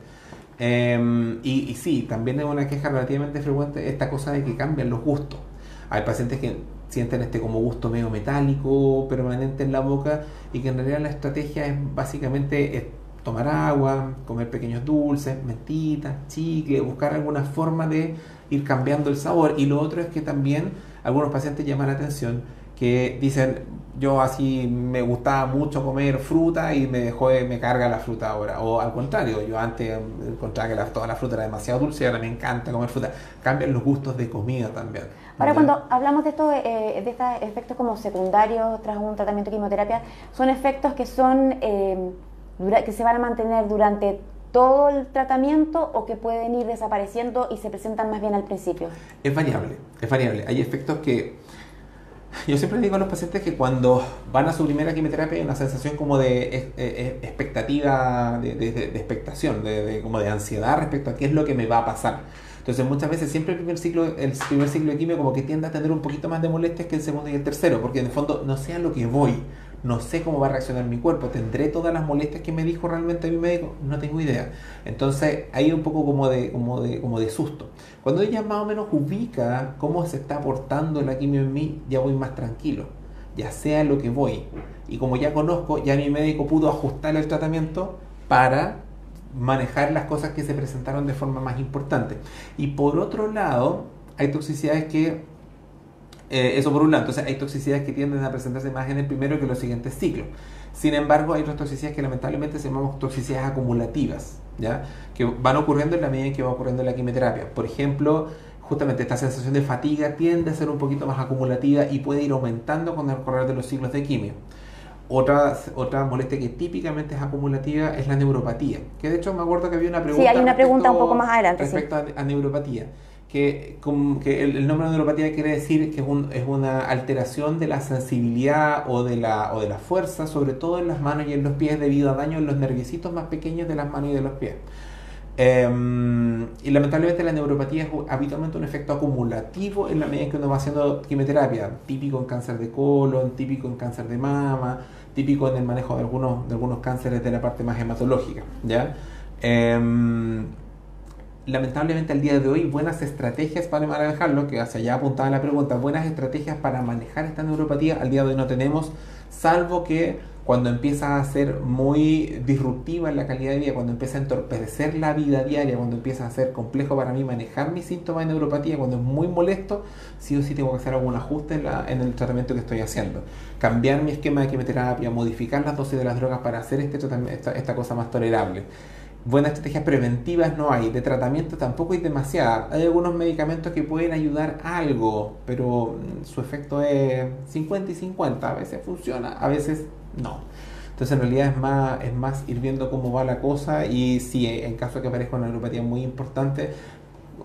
Em, y, y sí, también es una queja relativamente frecuente esta cosa de que cambian los gustos. Hay pacientes que sienten este como gusto medio metálico permanente en la boca y que en realidad la estrategia es básicamente tomar agua, comer pequeños dulces, mentitas, chicle, buscar alguna forma de ir cambiando el sabor. Y lo otro es que también algunos pacientes llaman la atención que dicen, yo así me gustaba mucho comer fruta y me dejó me carga la fruta ahora. O al contrario, yo antes encontraba que toda la fruta era demasiado dulce y ahora me encanta comer fruta. Cambian los gustos de comida también. Ahora, cuando hablamos de estos, eh, de estos efectos como secundarios tras un tratamiento de quimioterapia, ¿son efectos que, son, eh, que se van a mantener durante todo el tratamiento o que pueden ir desapareciendo y se presentan más bien al principio? Es variable, es variable. Hay efectos que yo siempre digo a los pacientes que cuando van a su primera quimioterapia hay una sensación como de expectativa, de, expectación, de, como de ansiedad respecto a qué es lo que me va a pasar. Entonces muchas veces siempre el primer ciclo, el primer ciclo de quimio como que tiende a tener un poquito más de molestias que el segundo y el tercero, porque en el fondo no sé a lo que voy, no sé cómo va a reaccionar mi cuerpo, tendré todas las molestias que me dijo realmente mi médico, no tengo idea. Entonces hay un poco como de, como de, como de susto. Cuando ella más o menos ubica cómo se está aportando la quimio en mí, ya voy más tranquilo, ya sea lo que voy. Y como ya conozco, ya mi médico pudo ajustar el tratamiento para manejar las cosas que se presentaron de forma más importante. Y por otro lado, hay toxicidades que eh, eso por un lado, entonces hay toxicidades que tienden a presentarse más en el primero que en los siguientes ciclos. Sin embargo, hay otras toxicidades que lamentablemente se llaman toxicidades acumulativas, ¿ya? que van ocurriendo en la medida en que va ocurriendo la quimioterapia. Por ejemplo, justamente esta sensación de fatiga tiende a ser un poquito más acumulativa y puede ir aumentando con el correr de los ciclos de quimio. Otra, otra molestia que típicamente es acumulativa es la neuropatía. Que de hecho me acuerdo que había una pregunta. Sí, hay una pregunta un poco más adelante. Respecto a, neuropatía. Que, que el, nombre de neuropatía quiere decir que es, un, es, una alteración de la sensibilidad o de la, o de la fuerza, sobre todo en las manos y en los pies, debido a daño en los nerviositos más pequeños de las manos y de los pies. Em, y lamentablemente la neuropatía es habitualmente un efecto acumulativo en la medida en que uno va haciendo quimioterapia, típico en cáncer de colon, típico en cáncer de mama, típico en el manejo de algunos, de algunos cánceres de la parte más hematológica. ¿ya? Em, lamentablemente al día de hoy buenas estrategias para manejarlo, que hacia allá apuntaba la pregunta, buenas estrategias para manejar esta neuropatía al día de hoy no tenemos, salvo que cuando empieza a ser muy disruptiva en la calidad de vida, cuando empieza a entorpecer la vida diaria, cuando empieza a ser complejo para mí manejar mis síntomas de neuropatía, cuando es muy molesto, sí o sí tengo que hacer algún ajuste en, la, en el tratamiento que estoy haciendo. Cambiar mi esquema de quimioterapia, modificar las dosis de las drogas para hacer este esta, esta cosa más tolerable buenas estrategias preventivas no hay, de tratamiento tampoco hay demasiada. Hay algunos medicamentos que pueden ayudar algo, pero mm, su efecto es 50 y 50. A veces funciona, a veces no. Entonces en realidad es más, es más ir viendo cómo va la cosa y si en caso de que aparezca una neuropatía muy importante,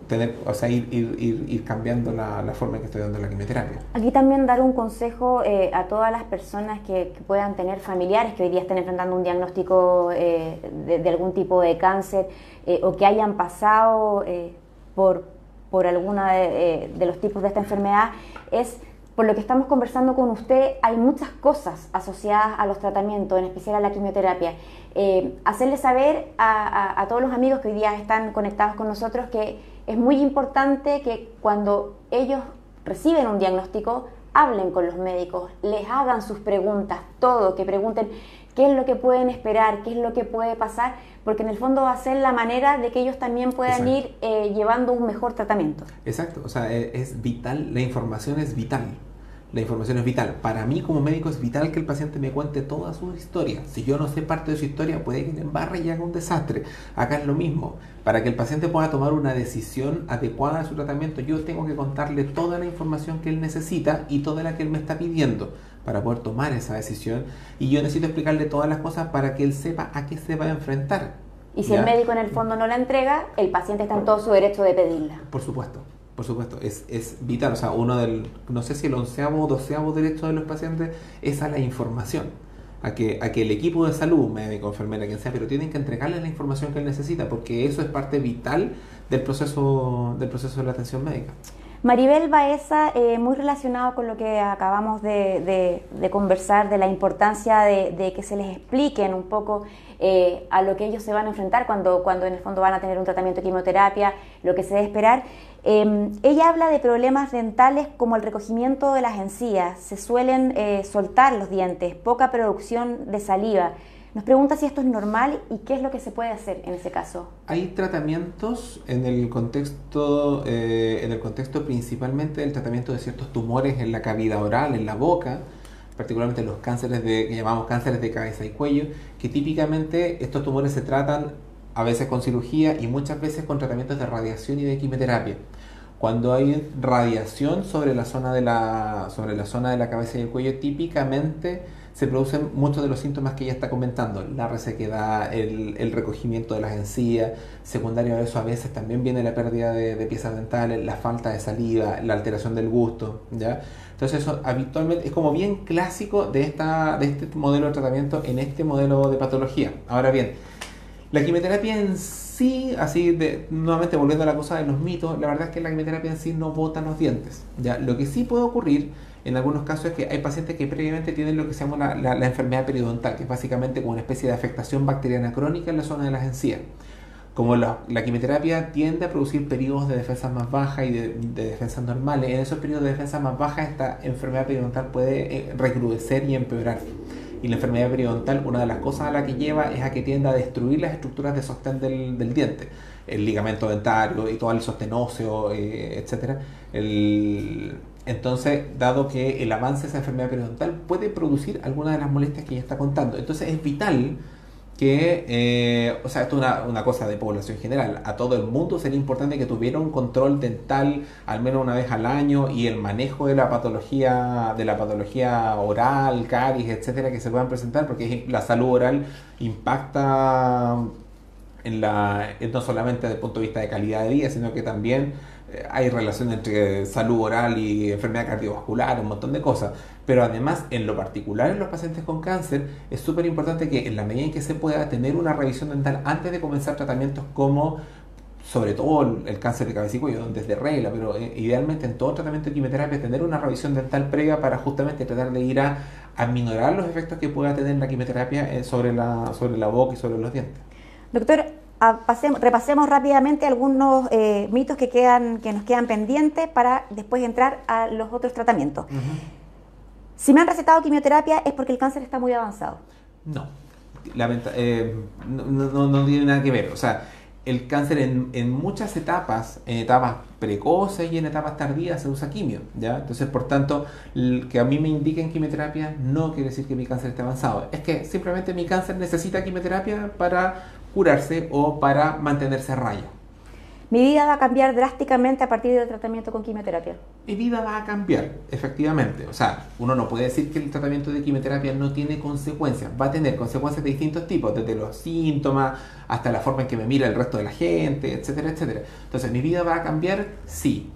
tener, o sea, ir, ir, ir, cambiando la, la, forma en que estoy dando la quimioterapia. Aquí también dar un consejo eh, a todas las personas que, puedan tener familiares que hoy día estén enfrentando un diagnóstico eh, de, algún tipo de cáncer eh, o que hayan pasado por, por alguna de, los tipos de esta enfermedad, es por lo que estamos conversando con usted, hay muchas cosas asociadas a los tratamientos, en especial a la quimioterapia. Eh, hacerle saber a, todos los amigos que hoy día están conectados con nosotros que es muy importante que cuando ellos reciben un diagnóstico, hablen con los médicos, les hagan sus preguntas, todo, que pregunten qué es lo que pueden esperar, qué es lo que puede pasar, porque en el fondo va a ser la manera de que ellos también puedan ir eh, llevando un mejor tratamiento. Exacto, o sea, e, es vital, la información es vital la información es vital. Para mí como médico es vital que el paciente me cuente toda su historia. Si yo no sé parte de su historia, puede que me embarre y haga un desastre. Acá es lo mismo. Para que el paciente pueda tomar una decisión adecuada de su tratamiento, yo tengo que contarle toda la información que él necesita y toda la que él me está pidiendo para poder tomar esa decisión. Y yo necesito explicarle todas las cosas para que él sepa a qué se va a enfrentar. Y si el médico en el fondo no la entrega, el paciente está en todo su derecho de pedirla. Por supuesto. Por supuesto, es, es vital. O sea, uno del, no sé si el onceavo o doceavo derecho de los pacientes es a la información. A que, a que el equipo de salud, médico, enfermera, quien sea, pero tienen que entregarle la información que él necesita, porque eso es parte vital del proceso, del proceso de la atención médica. Maribel Baeza, eh, muy relacionado con lo que acabamos de, conversar, de la importancia de, que se les expliquen un poco eh, a lo que ellos se van a enfrentar cuando, cuando en el fondo van a tener un tratamiento de quimioterapia, lo que se debe esperar. Em, ella habla de problemas dentales como el recogimiento de las encías, se suelen eh, soltar los dientes, poca producción de saliva. Nos pregunta si esto es normal y qué es lo que se puede hacer en ese caso. Hay tratamientos en el contexto, eh, en el contexto principalmente del tratamiento de ciertos tumores en la cavidad oral, en la boca, particularmente los cánceres de, que llamamos cánceres de cabeza y cuello, que típicamente estos tumores se tratan a veces con cirugía y muchas veces con tratamientos de radiación y de quimioterapia. Cuando hay radiación sobre la zona de la, sobre la, zona de la cabeza y el cuello, típicamente se producen muchos de los síntomas que ella está comentando, la resequedad, el, recogimiento de las encías, secundario a eso a veces también viene la pérdida de, piezas dentales, la falta de saliva, la alteración del gusto, ¿ya? Entonces eso habitualmente es como bien clásico de, esta, de este modelo de tratamiento en este modelo de patología. Ahora bien, la quimioterapia en sí, así de, nuevamente volviendo a la cosa de los mitos, la verdad es que la quimioterapia en sí no bota los dientes. ¿ya? Lo que sí puede ocurrir en algunos casos es que hay pacientes que previamente tienen lo que se llama la, enfermedad periodontal, que es básicamente como una especie de afectación bacteriana crónica en la zona de las encías. Como la, quimioterapia tiende a producir periodos de defensa más bajas y de, de defensas normales, en esos periodos de defensa más bajas esta enfermedad periodontal puede eh, recrudecer y empeorar. Y la enfermedad periodontal, una de las cosas a la que lleva es a que tienda a destruir las estructuras de sostén del, del diente, el ligamento dentario y todo el sostén óseo, eh, etc. entonces, dado que el avance de esa enfermedad periodontal puede producir algunas de las molestias que ella está contando, entonces es vital que, eh, o sea, esto es una, una, cosa de población general, a todo el mundo sería importante que tuviera un control dental al menos una vez al año y el manejo de la patología, de la patología oral, caries, etcétera, que se puedan presentar, porque la salud oral impacta en la, no solamente desde el punto de vista de calidad de vida, sino que también hay relación entre salud oral y enfermedad cardiovascular, un montón de cosas. Pero además, en lo particular en los pacientes con cáncer, es súper importante que en la medida en que se pueda tener una revisión dental antes de comenzar tratamientos como sobre todo el cáncer de cabeza y cuello, donde es de regla, pero eh, idealmente en todo tratamiento de quimioterapia tener una revisión dental previa para justamente tratar de ir a, aminorar los efectos que pueda tener la quimioterapia eh, sobre la, sobre la boca y sobre los dientes. Doctor, repasemos rápidamente algunos eh, mitos que, quedan, que nos quedan pendientes para después entrar a los otros tratamientos. Si me han recetado quimioterapia es porque el cáncer está muy avanzado. No, eh, no, no, tiene nada que ver. O sea, el cáncer en, en, muchas etapas, en etapas precoces y en etapas tardías se usa quimio, ¿ya? Entonces, por tanto, que a mí me indiquen quimioterapia no quiere decir que mi cáncer esté avanzado. Es que simplemente mi cáncer necesita quimioterapia para curarse o para mantenerse a raya. Mi vida va a cambiar drásticamente a partir del tratamiento con quimioterapia. Mi vida va a cambiar, efectivamente. O sea, uno no puede decir que el tratamiento de quimioterapia no tiene consecuencias. Va a tener consecuencias de distintos tipos, desde los síntomas hasta la forma en que me mira el resto de la gente, etcétera, etcétera. Entonces, ¿mi vida va a cambiar? Sí.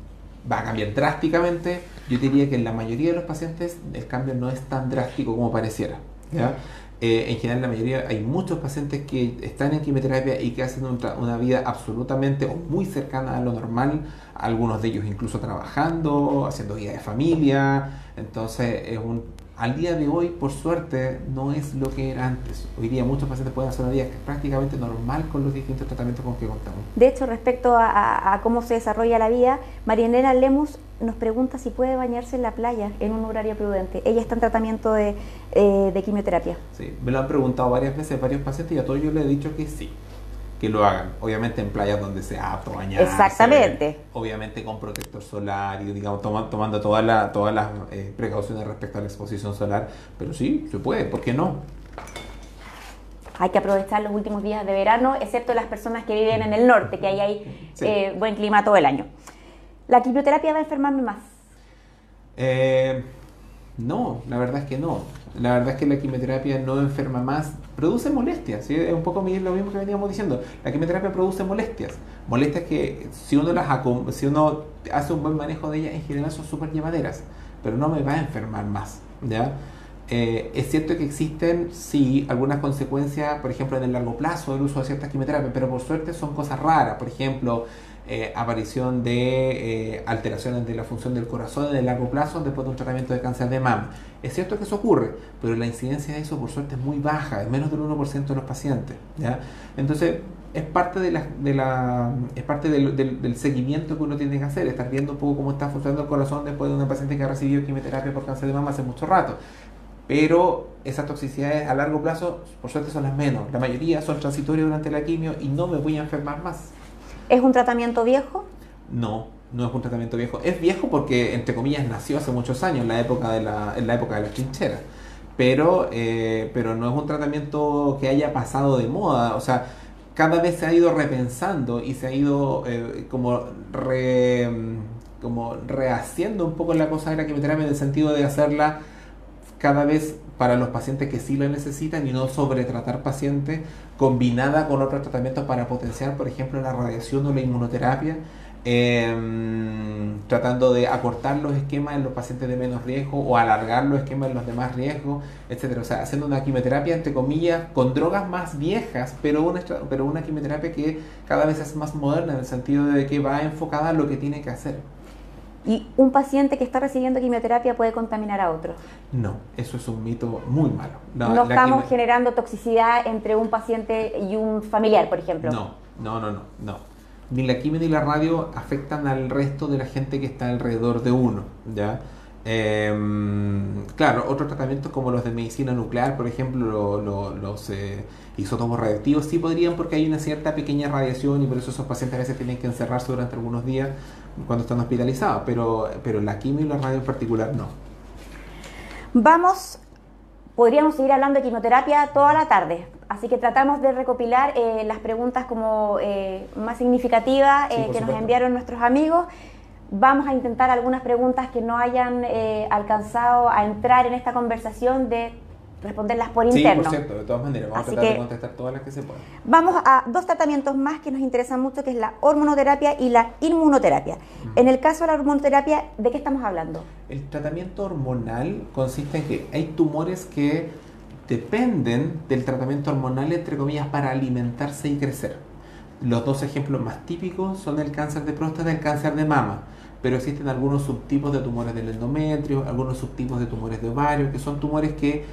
Va a cambiar drásticamente. Yo diría que en la mayoría de los pacientes el cambio no es tan drástico como pareciera. ¿ya? Eh, en general, la mayoría, hay muchos pacientes que están en quimioterapia y que hacen una vida absolutamente o muy cercana a lo normal, algunos de ellos incluso trabajando, haciendo vida de familia. Entonces, es un al día de hoy, por suerte, no es lo que era antes. Hoy día muchos pacientes pueden hacer una vida prácticamente normal con los distintos tratamientos con que contamos. De hecho, respecto a, cómo se desarrolla la vida, Marianela Lemus nos pregunta si puede bañarse en la playa en un horario prudente. Ella está en tratamiento de, eh, de quimioterapia. Sí, me lo han preguntado varias veces varios pacientes y a todos yo les he dicho que sí que lo hagan. Obviamente en playas donde sea apto bañarse. Exactamente. Obviamente con protector solar y digamos tomando todas la, todas las eh, precauciones respecto a la exposición solar. Pero sí, se puede, ¿por qué no? Hay que aprovechar los últimos días de verano, excepto las personas que viven en el norte, que ahí hay eh, buen clima todo el año. ¿La quimioterapia va a enfermarme más? Eh, no, la verdad es que no. La verdad es que la quimioterapia no enferma más, produce molestias, es un poco lo mismo que veníamos diciendo. La quimioterapia produce molestias, molestias que si uno las si uno hace un buen manejo de ellas, en general son súper llevaderas, pero no me va a enfermar más, ¿ya? Eh, es cierto que existen, sí, algunas consecuencias, por ejemplo, en el largo plazo del uso de ciertas quimioterapias, pero por suerte son cosas raras. Por ejemplo, eh, aparición de eh, alteraciones de la función del corazón en el largo plazo después de un tratamiento de cáncer de mama. Es cierto que eso ocurre, pero la incidencia de eso por suerte es muy baja, es menos del 1% de los pacientes. ¿ya? Entonces, es parte, de la, de la, es parte del, del, seguimiento que uno tiene que hacer, estar viendo un poco cómo está funcionando el corazón después de una paciente que ha recibido quimioterapia por cáncer de mama hace mucho rato. Pero esas toxicidades a largo plazo, por suerte, son las menos. La mayoría son transitorias durante la quimio y no me voy a enfermar más. ¿Es un tratamiento viejo? No, no es un tratamiento viejo. Es viejo porque, entre comillas, nació hace muchos años, en la época de la, en la época de las trincheras. Pero, eh, pero no es un tratamiento que haya pasado de moda. O sea, cada vez se ha ido repensando y se ha ido eh, como re, como rehaciendo un poco la cosa de la quimioterapia en el sentido de hacerla cada vez para los pacientes que sí lo necesitan y no sobretratar pacientes combinada con otros tratamientos para potenciar, por ejemplo, la radiación o la inmunoterapia, em, tratando de acortar los esquemas en los pacientes de menos riesgo o alargar los esquemas en los de más riesgo, etcétera. O sea, haciendo una quimioterapia, entre comillas, con drogas más viejas, pero una, pero una quimioterapia que cada vez es más moderna en el sentido de que va enfocada a lo que tiene que hacer. ¿Y un paciente que está recibiendo quimioterapia puede contaminar a otro? No, eso es un mito muy malo. no estamos generando toxicidad entre un paciente y un familiar, por ejemplo. No, no, no, no, no. Ni la quimio ni la radio afectan al resto de la gente que está alrededor de uno, ¿ya? Em, claro, otros tratamientos como los de medicina nuclear, por ejemplo, los eh, isótopos radiactivos, sí podrían porque hay una cierta pequeña radiación y por eso esos pacientes a veces tienen que encerrarse durante algunos días cuando están hospitalizados, pero, pero la quimio y la radio en particular no. Vamos podríamos seguir hablando de quimioterapia toda la tarde. Así que tratamos de recopilar eh, las preguntas como eh, más significativas eh, que nos enviaron nuestros amigos. Vamos a intentar algunas preguntas que no hayan alcanzado a entrar en esta conversación de responderlas por interno. Sí, por cierto, de todas maneras, vamos a tratar de contestar todas las que se puedan. Vamos a dos tratamientos más que nos interesan mucho, que es la hormonoterapia y la inmunoterapia. En el caso de la hormonoterapia, ¿de qué estamos hablando? El tratamiento hormonal consiste en que hay tumores que dependen del tratamiento hormonal, entre comillas, para alimentarse y crecer. Los dos ejemplos más típicos son el cáncer de próstata y el cáncer de mama pero existen algunos subtipos de tumores del endometrio, algunos subtipos de tumores de ovario, que son tumores que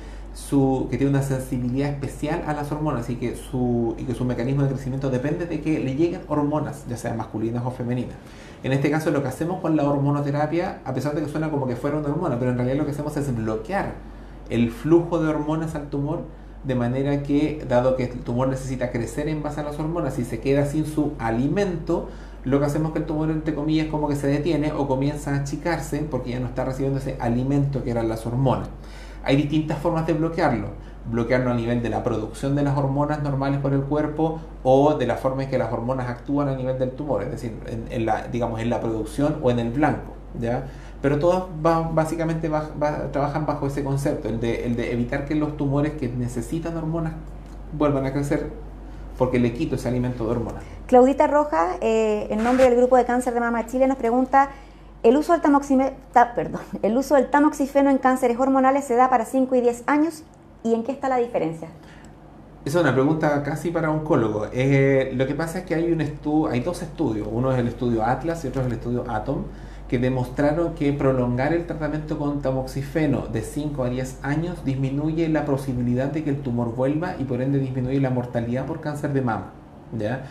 que tiene una sensibilidad especial a las hormonas y que, su, y que su mecanismo de crecimiento depende de que le lleguen hormonas, ya sean masculinas o femeninas. En este caso lo que hacemos con la hormonoterapia, a pesar de que suena como que fuera una hormona, pero en realidad lo que hacemos es bloquear el flujo de hormonas al tumor de manera que, dado que el tumor necesita crecer en base a las hormonas y se queda sin su alimento, lo que hacemos es que el tumor, entre comillas, como que se detiene o comienza a achicarse porque ya no está recibiendo ese alimento que eran las hormonas. Hay distintas formas de bloquearlo. Bloquearlo a nivel de la producción de las hormonas normales por el cuerpo o de la forma en que las hormonas actúan a nivel del tumor, es decir, en, la, digamos, en la producción o en el blanco. ¿ya? Pero todas básicamente trabajan bajo ese concepto, el de, el de evitar que los tumores que necesitan hormonas vuelvan a crecer porque le quito ese alimento de hormonas. Claudita Rojas, eh, en nombre del Grupo de Cáncer de Mama Chile, nos pregunta el uso, del tamoxifeno en cánceres hormonales se da para 5 y 10 años. ¿Y en qué está la diferencia? Esa es una pregunta casi para oncólogo. Eh, lo que pasa es que hay, un estudio, hay dos estudios. Uno es el estudio Atlas y otro es el estudio Atom, que demostraron que prolongar el tratamiento con tamoxifeno de 5 a 10 años disminuye la posibilidad de que el tumor vuelva y por ende disminuye la mortalidad por cáncer de mama. ¿ya?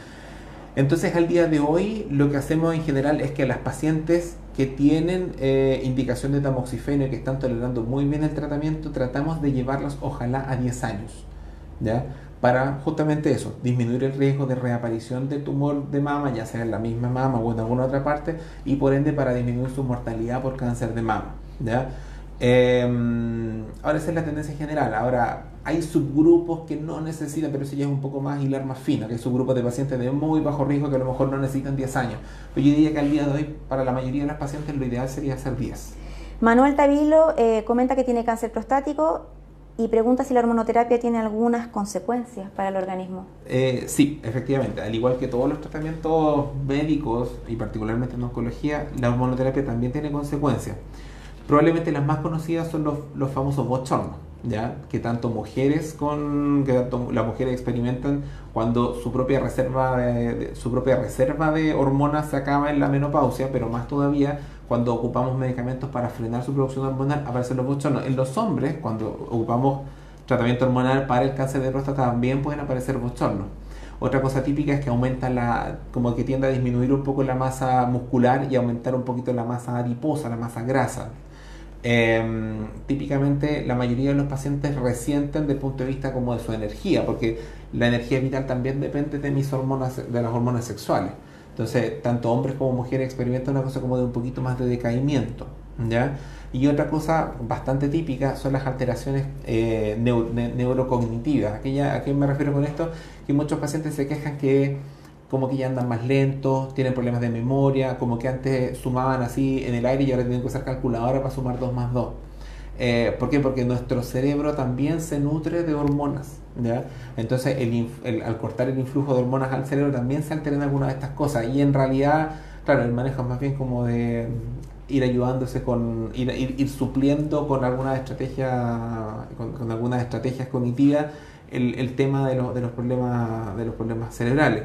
Entonces al día de hoy lo que hacemos en general es que a las pacientes que tienen eh, indicación de tamoxifeno y que están tolerando muy bien el tratamiento, tratamos de llevarlas ojalá a 10 años, ¿ya? Para justamente eso, disminuir el riesgo de reaparición de tumor de mama, ya sea en la misma mama o en alguna otra parte, y por ende para disminuir su mortalidad por cáncer de mama, ¿ya? Em, ahora esa es la tendencia general. Ahora, hay subgrupos que no necesitan, pero eso ya es un poco más hilar más fino, que hay subgrupos de pacientes de muy bajo riesgo que a lo mejor no necesitan 10 años. Pero yo diría que al día de hoy, para la mayoría de las pacientes, lo ideal sería hacer 10. Manuel Tavilo eh, comenta que tiene cáncer prostático y pregunta si la hormonoterapia tiene algunas consecuencias para el organismo. Eh, sí, efectivamente. Al igual que todos los tratamientos médicos y particularmente en oncología, la hormonoterapia también tiene consecuencias. Probablemente las más conocidas son los, los famosos bochornos, ¿ya? que tanto mujeres con que tanto las mujeres experimentan cuando su propia reserva de, su propia reserva de hormonas se acaba en la menopausia, pero más todavía cuando ocupamos medicamentos para frenar su producción hormonal aparecen los bochornos. En los hombres, cuando ocupamos tratamiento hormonal para el cáncer de próstata también pueden aparecer bochornos. Otra cosa típica es que aumenta la, como que tiende a disminuir un poco la masa muscular y aumentar un poquito la masa adiposa, la masa grasa. Em, típicamente la mayoría de los pacientes resienten desde el punto de vista como de su energía, porque la energía vital también depende de mis hormonas, de las hormonas sexuales. Entonces, tanto hombres como mujeres experimentan una cosa como de un poquito más de decaimiento, ¿ya? Y otra cosa bastante típica son las alteraciones eh, neurocognitivas. ¿A qué me refiero con esto? Que muchos pacientes se quejan que como que ya andan más lentos, tienen problemas de memoria, como que antes sumaban así en el aire y ahora tienen que usar calculadora para sumar 2 más 2. Eh, ¿Por qué? Porque nuestro cerebro también se nutre de hormonas. ¿ya? Entonces, al cortar el influjo de hormonas al cerebro también se alteran algunas de estas cosas. Y en realidad, claro, el manejo es más bien como de ir ayudándose con, ir, supliendo con algunas estrategias, con, algunas estrategias cognitivas el, tema de, los de los problemas cerebrales.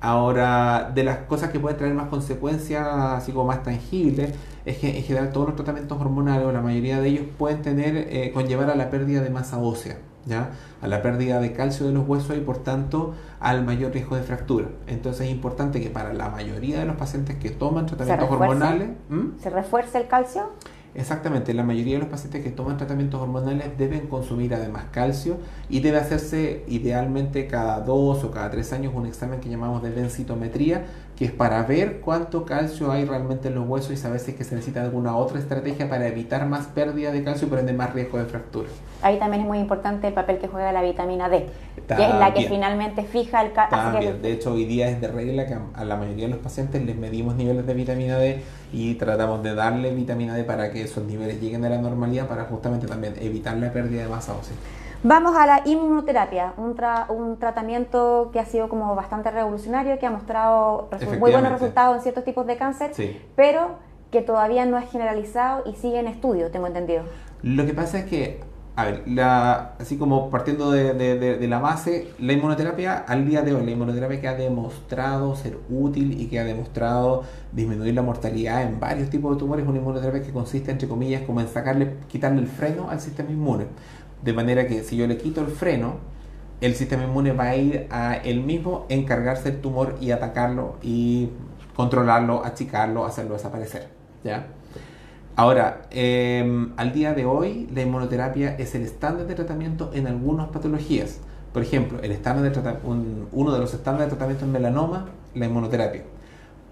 Ahora, de las cosas que pueden traer más consecuencias, así como más tangibles, es que en general todos los tratamientos hormonales, o la mayoría de ellos, pueden tener, eh, conllevar a la pérdida de masa ósea, ¿ya? a la pérdida de calcio de los huesos y por tanto al mayor riesgo de fractura. Entonces es importante que para la mayoría de los pacientes que toman tratamientos hormonales... ¿Se refuerce el calcio? Exactamente, la mayoría de los pacientes que toman tratamientos hormonales deben consumir además calcio y debe hacerse idealmente cada dos o cada tres años un examen que llamamos de densitometría que es para ver cuánto calcio hay realmente en los huesos y saber si es que se necesita alguna otra estrategia para evitar más pérdida de calcio y por ende más riesgo de fractura. Ahí también es muy importante el papel que juega la vitamina D, que es la que finalmente fija el calcio. De hecho, hoy día es de regla que a la mayoría de los pacientes les medimos niveles de vitamina D y tratamos de darle vitamina D para que esos niveles lleguen a la normalidad para justamente también evitar la pérdida de masa ósea. Vamos a la inmunoterapia, un, un, tratamiento que ha sido como bastante revolucionario, que ha mostrado muy buenos resultados en ciertos tipos de cáncer, pero que todavía no es generalizado y sigue en estudio, tengo entendido. Lo que pasa es que, a ver, la, así como partiendo de, la base, la inmunoterapia al día de hoy, la inmunoterapia que ha demostrado ser útil y que ha demostrado disminuir la mortalidad en varios tipos de tumores, es una inmunoterapia que consiste, entre comillas, como en sacarle, quitarle el freno al sistema inmune. De manera que si yo le quito el freno, el sistema inmune va a ir a él mismo encargarse del tumor y atacarlo y controlarlo, achicarlo, hacerlo desaparecer. ¿ya? Ahora, em, al día de hoy, la inmunoterapia es el estándar de tratamiento en algunas patologías. Por ejemplo, el estándar de uno de los estándares de tratamiento en melanoma, la inmunoterapia.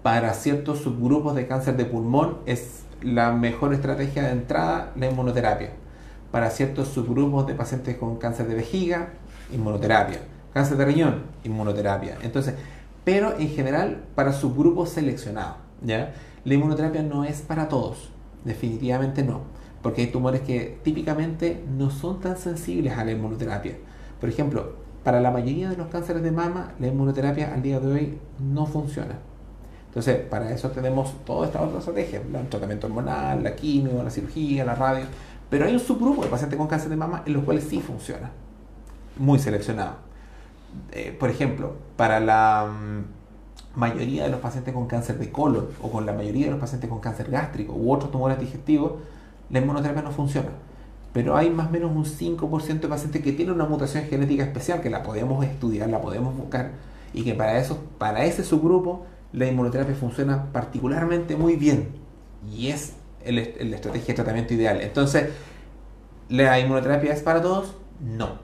Para ciertos subgrupos de cáncer de pulmón es la mejor estrategia de entrada la inmunoterapia para ciertos subgrupos de pacientes con cáncer de vejiga, inmunoterapia. Cáncer de riñón, inmunoterapia. Entonces, pero en general para subgrupos seleccionados. ¿ya? La inmunoterapia no es para todos, definitivamente no, porque hay tumores que típicamente no son tan sensibles a la inmunoterapia. Por ejemplo, para la mayoría de los cánceres de mama, la inmunoterapia al día de hoy no funciona. Entonces, para eso tenemos toda esta otra estrategia, el tratamiento hormonal, la quimio, la cirugía, la radio, pero hay un subgrupo de pacientes con cáncer de mama en los cuales sí funciona, muy seleccionado. Eh, por ejemplo, para la mm, mayoría de los pacientes con cáncer de colon o con la mayoría de los pacientes con cáncer gástrico u otros tumores digestivos, la inmunoterapia no funciona. Pero hay más o menos un 5% de pacientes que tienen una mutación genética especial que la podemos estudiar, la podemos buscar y que para, eso, para ese subgrupo la inmunoterapia funciona particularmente muy bien. Y es la estrategia de tratamiento ideal. Entonces, ¿la inmunoterapia es para todos? No.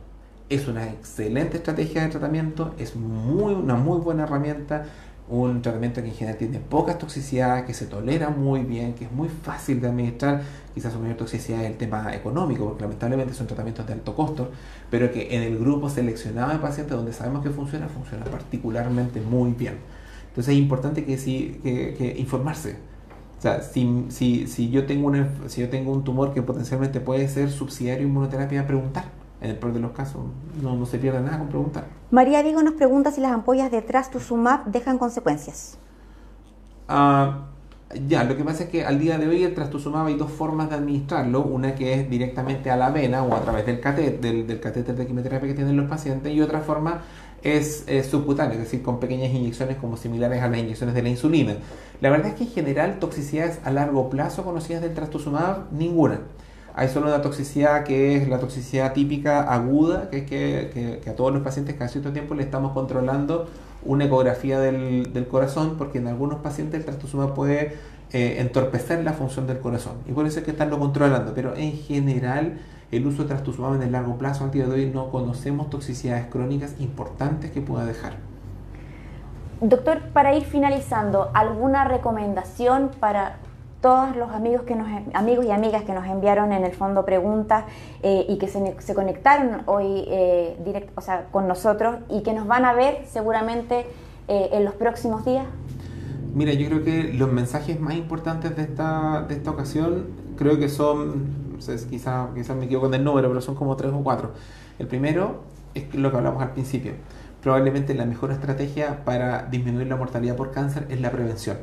Es una excelente estrategia de tratamiento, es muy, una muy buena herramienta, un tratamiento que en general tiene pocas toxicidades, que se tolera muy bien, que es muy fácil de administrar. Quizás su mayor toxicidad es el tema económico, porque lamentablemente son tratamientos de alto costo, pero que en el grupo seleccionado de pacientes donde sabemos que funciona, funciona particularmente muy bien. Entonces es importante que, sí, que informarse o sea, si, si, si, yo tengo una, si yo tengo un tumor que potencialmente puede ser subsidiario de inmunoterapia, preguntar. En el peor de los casos, no, no se pierde nada con preguntar. María Vigo nos pregunta si las ampollas de trastuzumab dejan consecuencias. Ah, ya, lo que pasa es que al día de hoy el trastuzumab hay dos formas de administrarlo. Una que es directamente a la vena o a través del catéter, del, del catéter de quimioterapia que tienen los pacientes, y otra forma es, subcutáneo, es decir, con pequeñas inyecciones como similares a las inyecciones de la insulina. La verdad es que en general toxicidades a largo plazo conocidas del trastuzumab, ninguna. Hay solo una toxicidad que es la toxicidad típica aguda, que es que, a todos los pacientes cada cierto tiempo le estamos controlando una ecografía del, del corazón, porque en algunos pacientes el trastuzumab puede eh, entorpecer la función del corazón. Y por eso es que estarlo controlando. Pero en general el uso de trastuzumab en el largo plazo, al día de hoy no conocemos toxicidades crónicas importantes que pueda dejar. Doctor, para ir finalizando, ¿alguna recomendación para todos los amigos, que nos, amigos y amigas que nos enviaron en el fondo preguntas eh, y que se, conectaron hoy eh, o sea, con nosotros y que nos van a ver seguramente eh, en los próximos días? Mira, yo creo que los mensajes más importantes de esta, de esta ocasión creo que son quizás quizá me equivoco el número, pero son como tres o cuatro. El primero es lo que hablamos al principio. Probablemente la mejor estrategia para disminuir la mortalidad por cáncer es la prevención.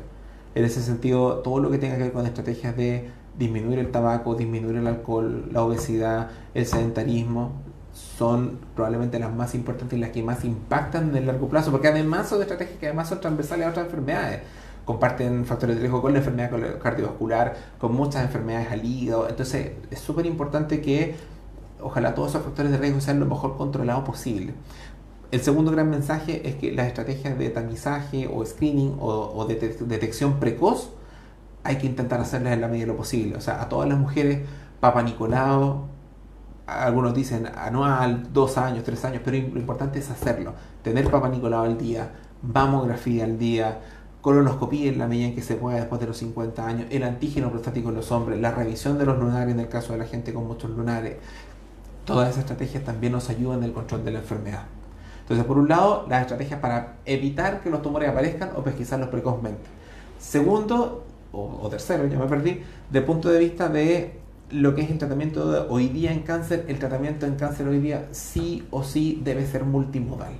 En ese sentido, todo lo que tenga que ver con estrategias de disminuir el tabaco, disminuir el alcohol, la obesidad, el sedentarismo, son probablemente las más importantes y las que más impactan en el largo plazo, porque además son estrategias que además son transversales a otras enfermedades comparten factores de riesgo con la enfermedad cardiovascular, con muchas enfermedades al hígado. Entonces es súper importante que ojalá todos esos factores de riesgo sean lo mejor controlados posible. El segundo gran mensaje es que las estrategias de tamizaje o screening o, de detección precoz hay que intentar hacerlas en la medida de lo posible. O sea, a todas las mujeres, Papa Nicolau, algunos dicen anual, dos años, tres años, pero lo importante es hacerlo. Tener Papa Nicolau al día, mamografía al día, colonoscopía en la medida en que se pueda después de los 50 años, el antígeno prostático en los hombres, la revisión de los lunares en el caso de la gente con muchos lunares. Todas esas estrategias también nos ayudan en el control de la enfermedad. Entonces, por un lado, las estrategias para evitar que los tumores aparezcan o pesquisarlos precozmente. Segundo, o, tercero, ya me perdí, del punto de vista de lo que es el tratamiento hoy día en cáncer, el tratamiento en cáncer hoy día sí o sí debe ser multimodal.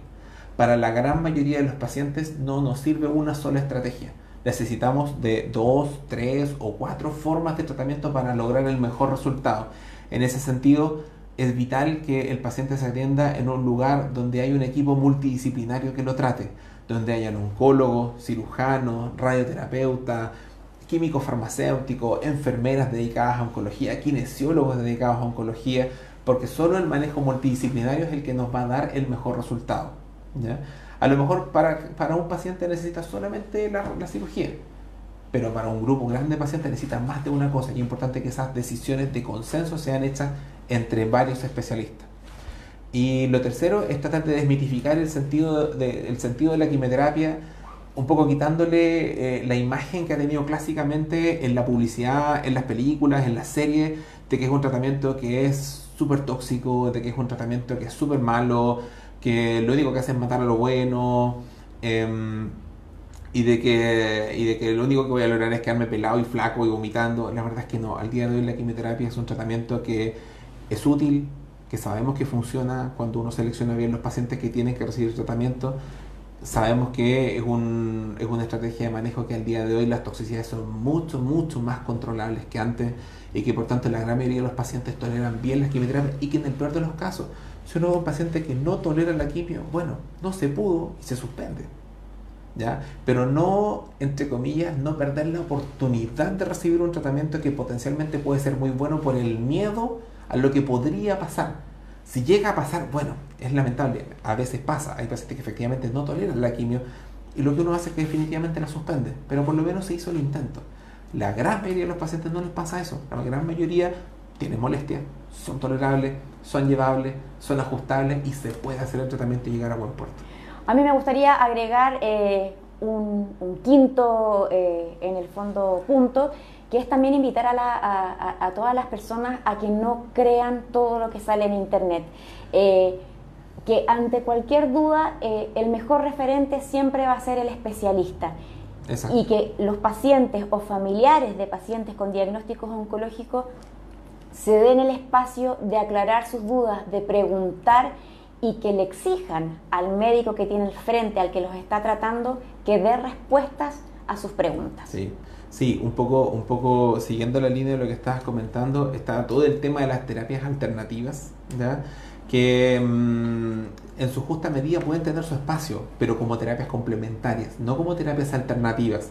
Para la gran mayoría de los pacientes no nos sirve una sola estrategia. Necesitamos de dos, tres o cuatro formas de tratamiento para lograr el mejor resultado. En ese sentido, es vital que el paciente se atienda en un lugar donde hay un equipo multidisciplinario que lo trate, donde hayan oncólogo, cirujano, radioterapeuta, químico farmacéutico, enfermeras dedicadas a oncología, kinesiólogos dedicados a oncología, porque solo el manejo multidisciplinario es el que nos va a dar el mejor resultado. A lo mejor para, un paciente necesita solamente la, la cirugía, pero para un grupo grande de pacientes necesita más de una cosa y es importante que esas decisiones de consenso sean hechas entre varios especialistas. Y lo tercero es tratar de desmitificar el sentido de, sentido de la quimioterapia, un poco quitándole eh, la imagen que ha tenido clásicamente en la publicidad, en las películas, en las series, de que es un tratamiento que es súper tóxico, de que es un tratamiento que es súper malo, que lo único que hace es matar a lo bueno. Em, y de que y de que lo único que voy a lograr es quedarme pelado y flaco y vomitando. La verdad es que no. Al día de hoy la quimioterapia es un tratamiento que es útil, que sabemos que funciona cuando uno selecciona bien los pacientes que tienen que recibir tratamiento. Sabemos que es, un, es una estrategia de manejo que al día de hoy las toxicidades son mucho, mucho más controlables que antes y que por tanto la gran mayoría de los pacientes toleran bien las quimioterapias y que en el peor de los casos, si uno es un paciente que no tolera la quimio, bueno, no se pudo y se suspende. ¿Ya? Pero no, entre comillas, no perder la oportunidad de recibir un tratamiento que potencialmente puede ser muy bueno por el miedo a lo que podría pasar. Si llega a pasar, bueno, es lamentable, a veces pasa, hay pacientes que efectivamente no toleran la quimio y lo que uno hace es que definitivamente la suspende, pero por lo menos se hizo el intento. La gran mayoría de los pacientes no les pasa eso, la gran mayoría tiene molestia, son tolerables, son llevables, son ajustables y se puede hacer el tratamiento y llegar a buen puerto. A mí me gustaría agregar eh, un, quinto, eh, en el fondo, punto, que es también invitar a, todas las personas a que no crean todo lo que sale en Internet. Eh, que ante cualquier duda, eh, el mejor referente siempre va a ser el especialista. Y que los pacientes o familiares de pacientes con diagnósticos oncológicos se den el espacio de aclarar sus dudas, de preguntar y que le exijan al médico que tiene el frente, al que los está tratando, que dé respuestas a sus preguntas. Sí. Sí, un poco, un poco siguiendo la línea de lo que estabas comentando, está todo el tema de las terapias alternativas, que mm, en su justa medida pueden tener su espacio, pero como terapias complementarias, no como terapias alternativas.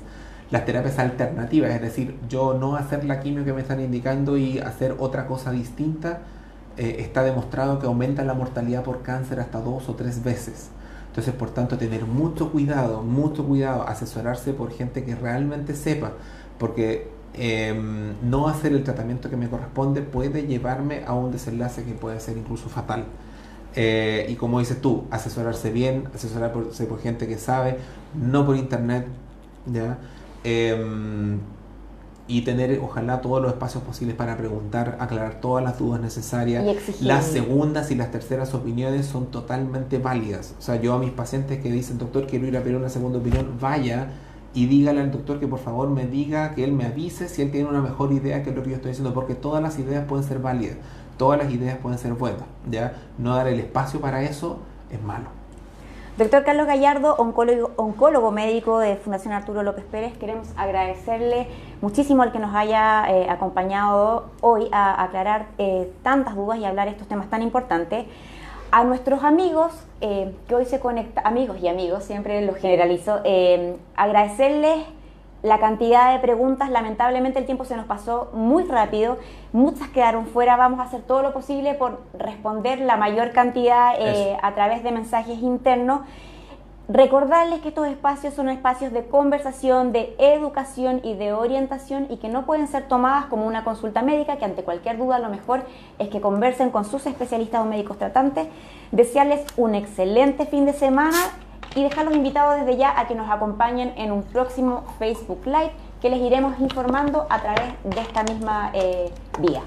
Las terapias alternativas, es decir, yo no hacer la quimio que me están indicando y hacer otra cosa distinta, eh, está demostrado que aumenta la mortalidad por cáncer hasta dos o tres veces. Entonces, por tanto, tener mucho cuidado, mucho cuidado, asesorarse por gente que realmente sepa, porque em, no hacer el tratamiento que me corresponde puede llevarme a un desenlace que puede ser incluso fatal. Eh, y como dices tú, asesorarse bien, asesorarse por gente que sabe, no por internet, ¿ya? Em, y tener ojalá todos los espacios posibles para preguntar, aclarar todas las dudas necesarias. las segundas y las terceras opiniones son totalmente válidas. O sea, yo a mis pacientes que dicen, doctor, quiero ir a pedir una segunda opinión, vaya y dígale al doctor que por favor me diga, que él me avise si él tiene una mejor idea que lo que yo estoy diciendo, porque todas las ideas pueden ser válidas, todas las ideas pueden ser buenas. ¿ya? No dar el espacio para eso es malo. Doctor Carlos Gallardo, oncólogo, médico de Fundación Arturo López Pérez, queremos agradecerle muchísimo al que nos haya eh, acompañado hoy a aclarar eh, tantas dudas y hablar estos temas tan importantes. A nuestros amigos eh, que hoy se conectan, amigos y amigos, siempre los generalizo, agradecerles la cantidad de preguntas, lamentablemente el tiempo se nos pasó muy rápido, muchas quedaron fuera, vamos a hacer todo lo posible por responder la mayor cantidad eh, a través de mensajes internos. Recordarles que estos espacios son espacios de conversación, de educación y de orientación y que no pueden ser tomadas como una consulta médica, que ante cualquier duda lo mejor es que conversen con sus especialistas o médicos tratantes. Desearles un excelente fin de semana y dejarlos invitados desde ya a que nos acompañen en un próximo Facebook Live que les iremos informando a través de esta misma eh, vía.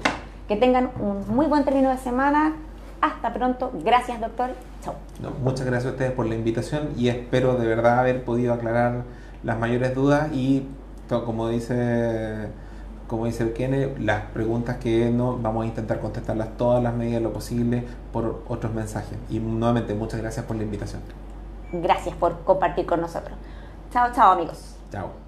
Que tengan un muy buen término de semana. Hasta pronto. Gracias, doctor. Chao. muchas gracias a ustedes por la invitación y espero de verdad haber podido aclarar las mayores dudas y como dice como dice el Kene, las preguntas que no vamos a intentar contestarlas todas las medidas de lo posible por otros mensajes. Y nuevamente muchas gracias por la invitación. Gracias por compartir con nosotros. Chao, chao amigos. Chao.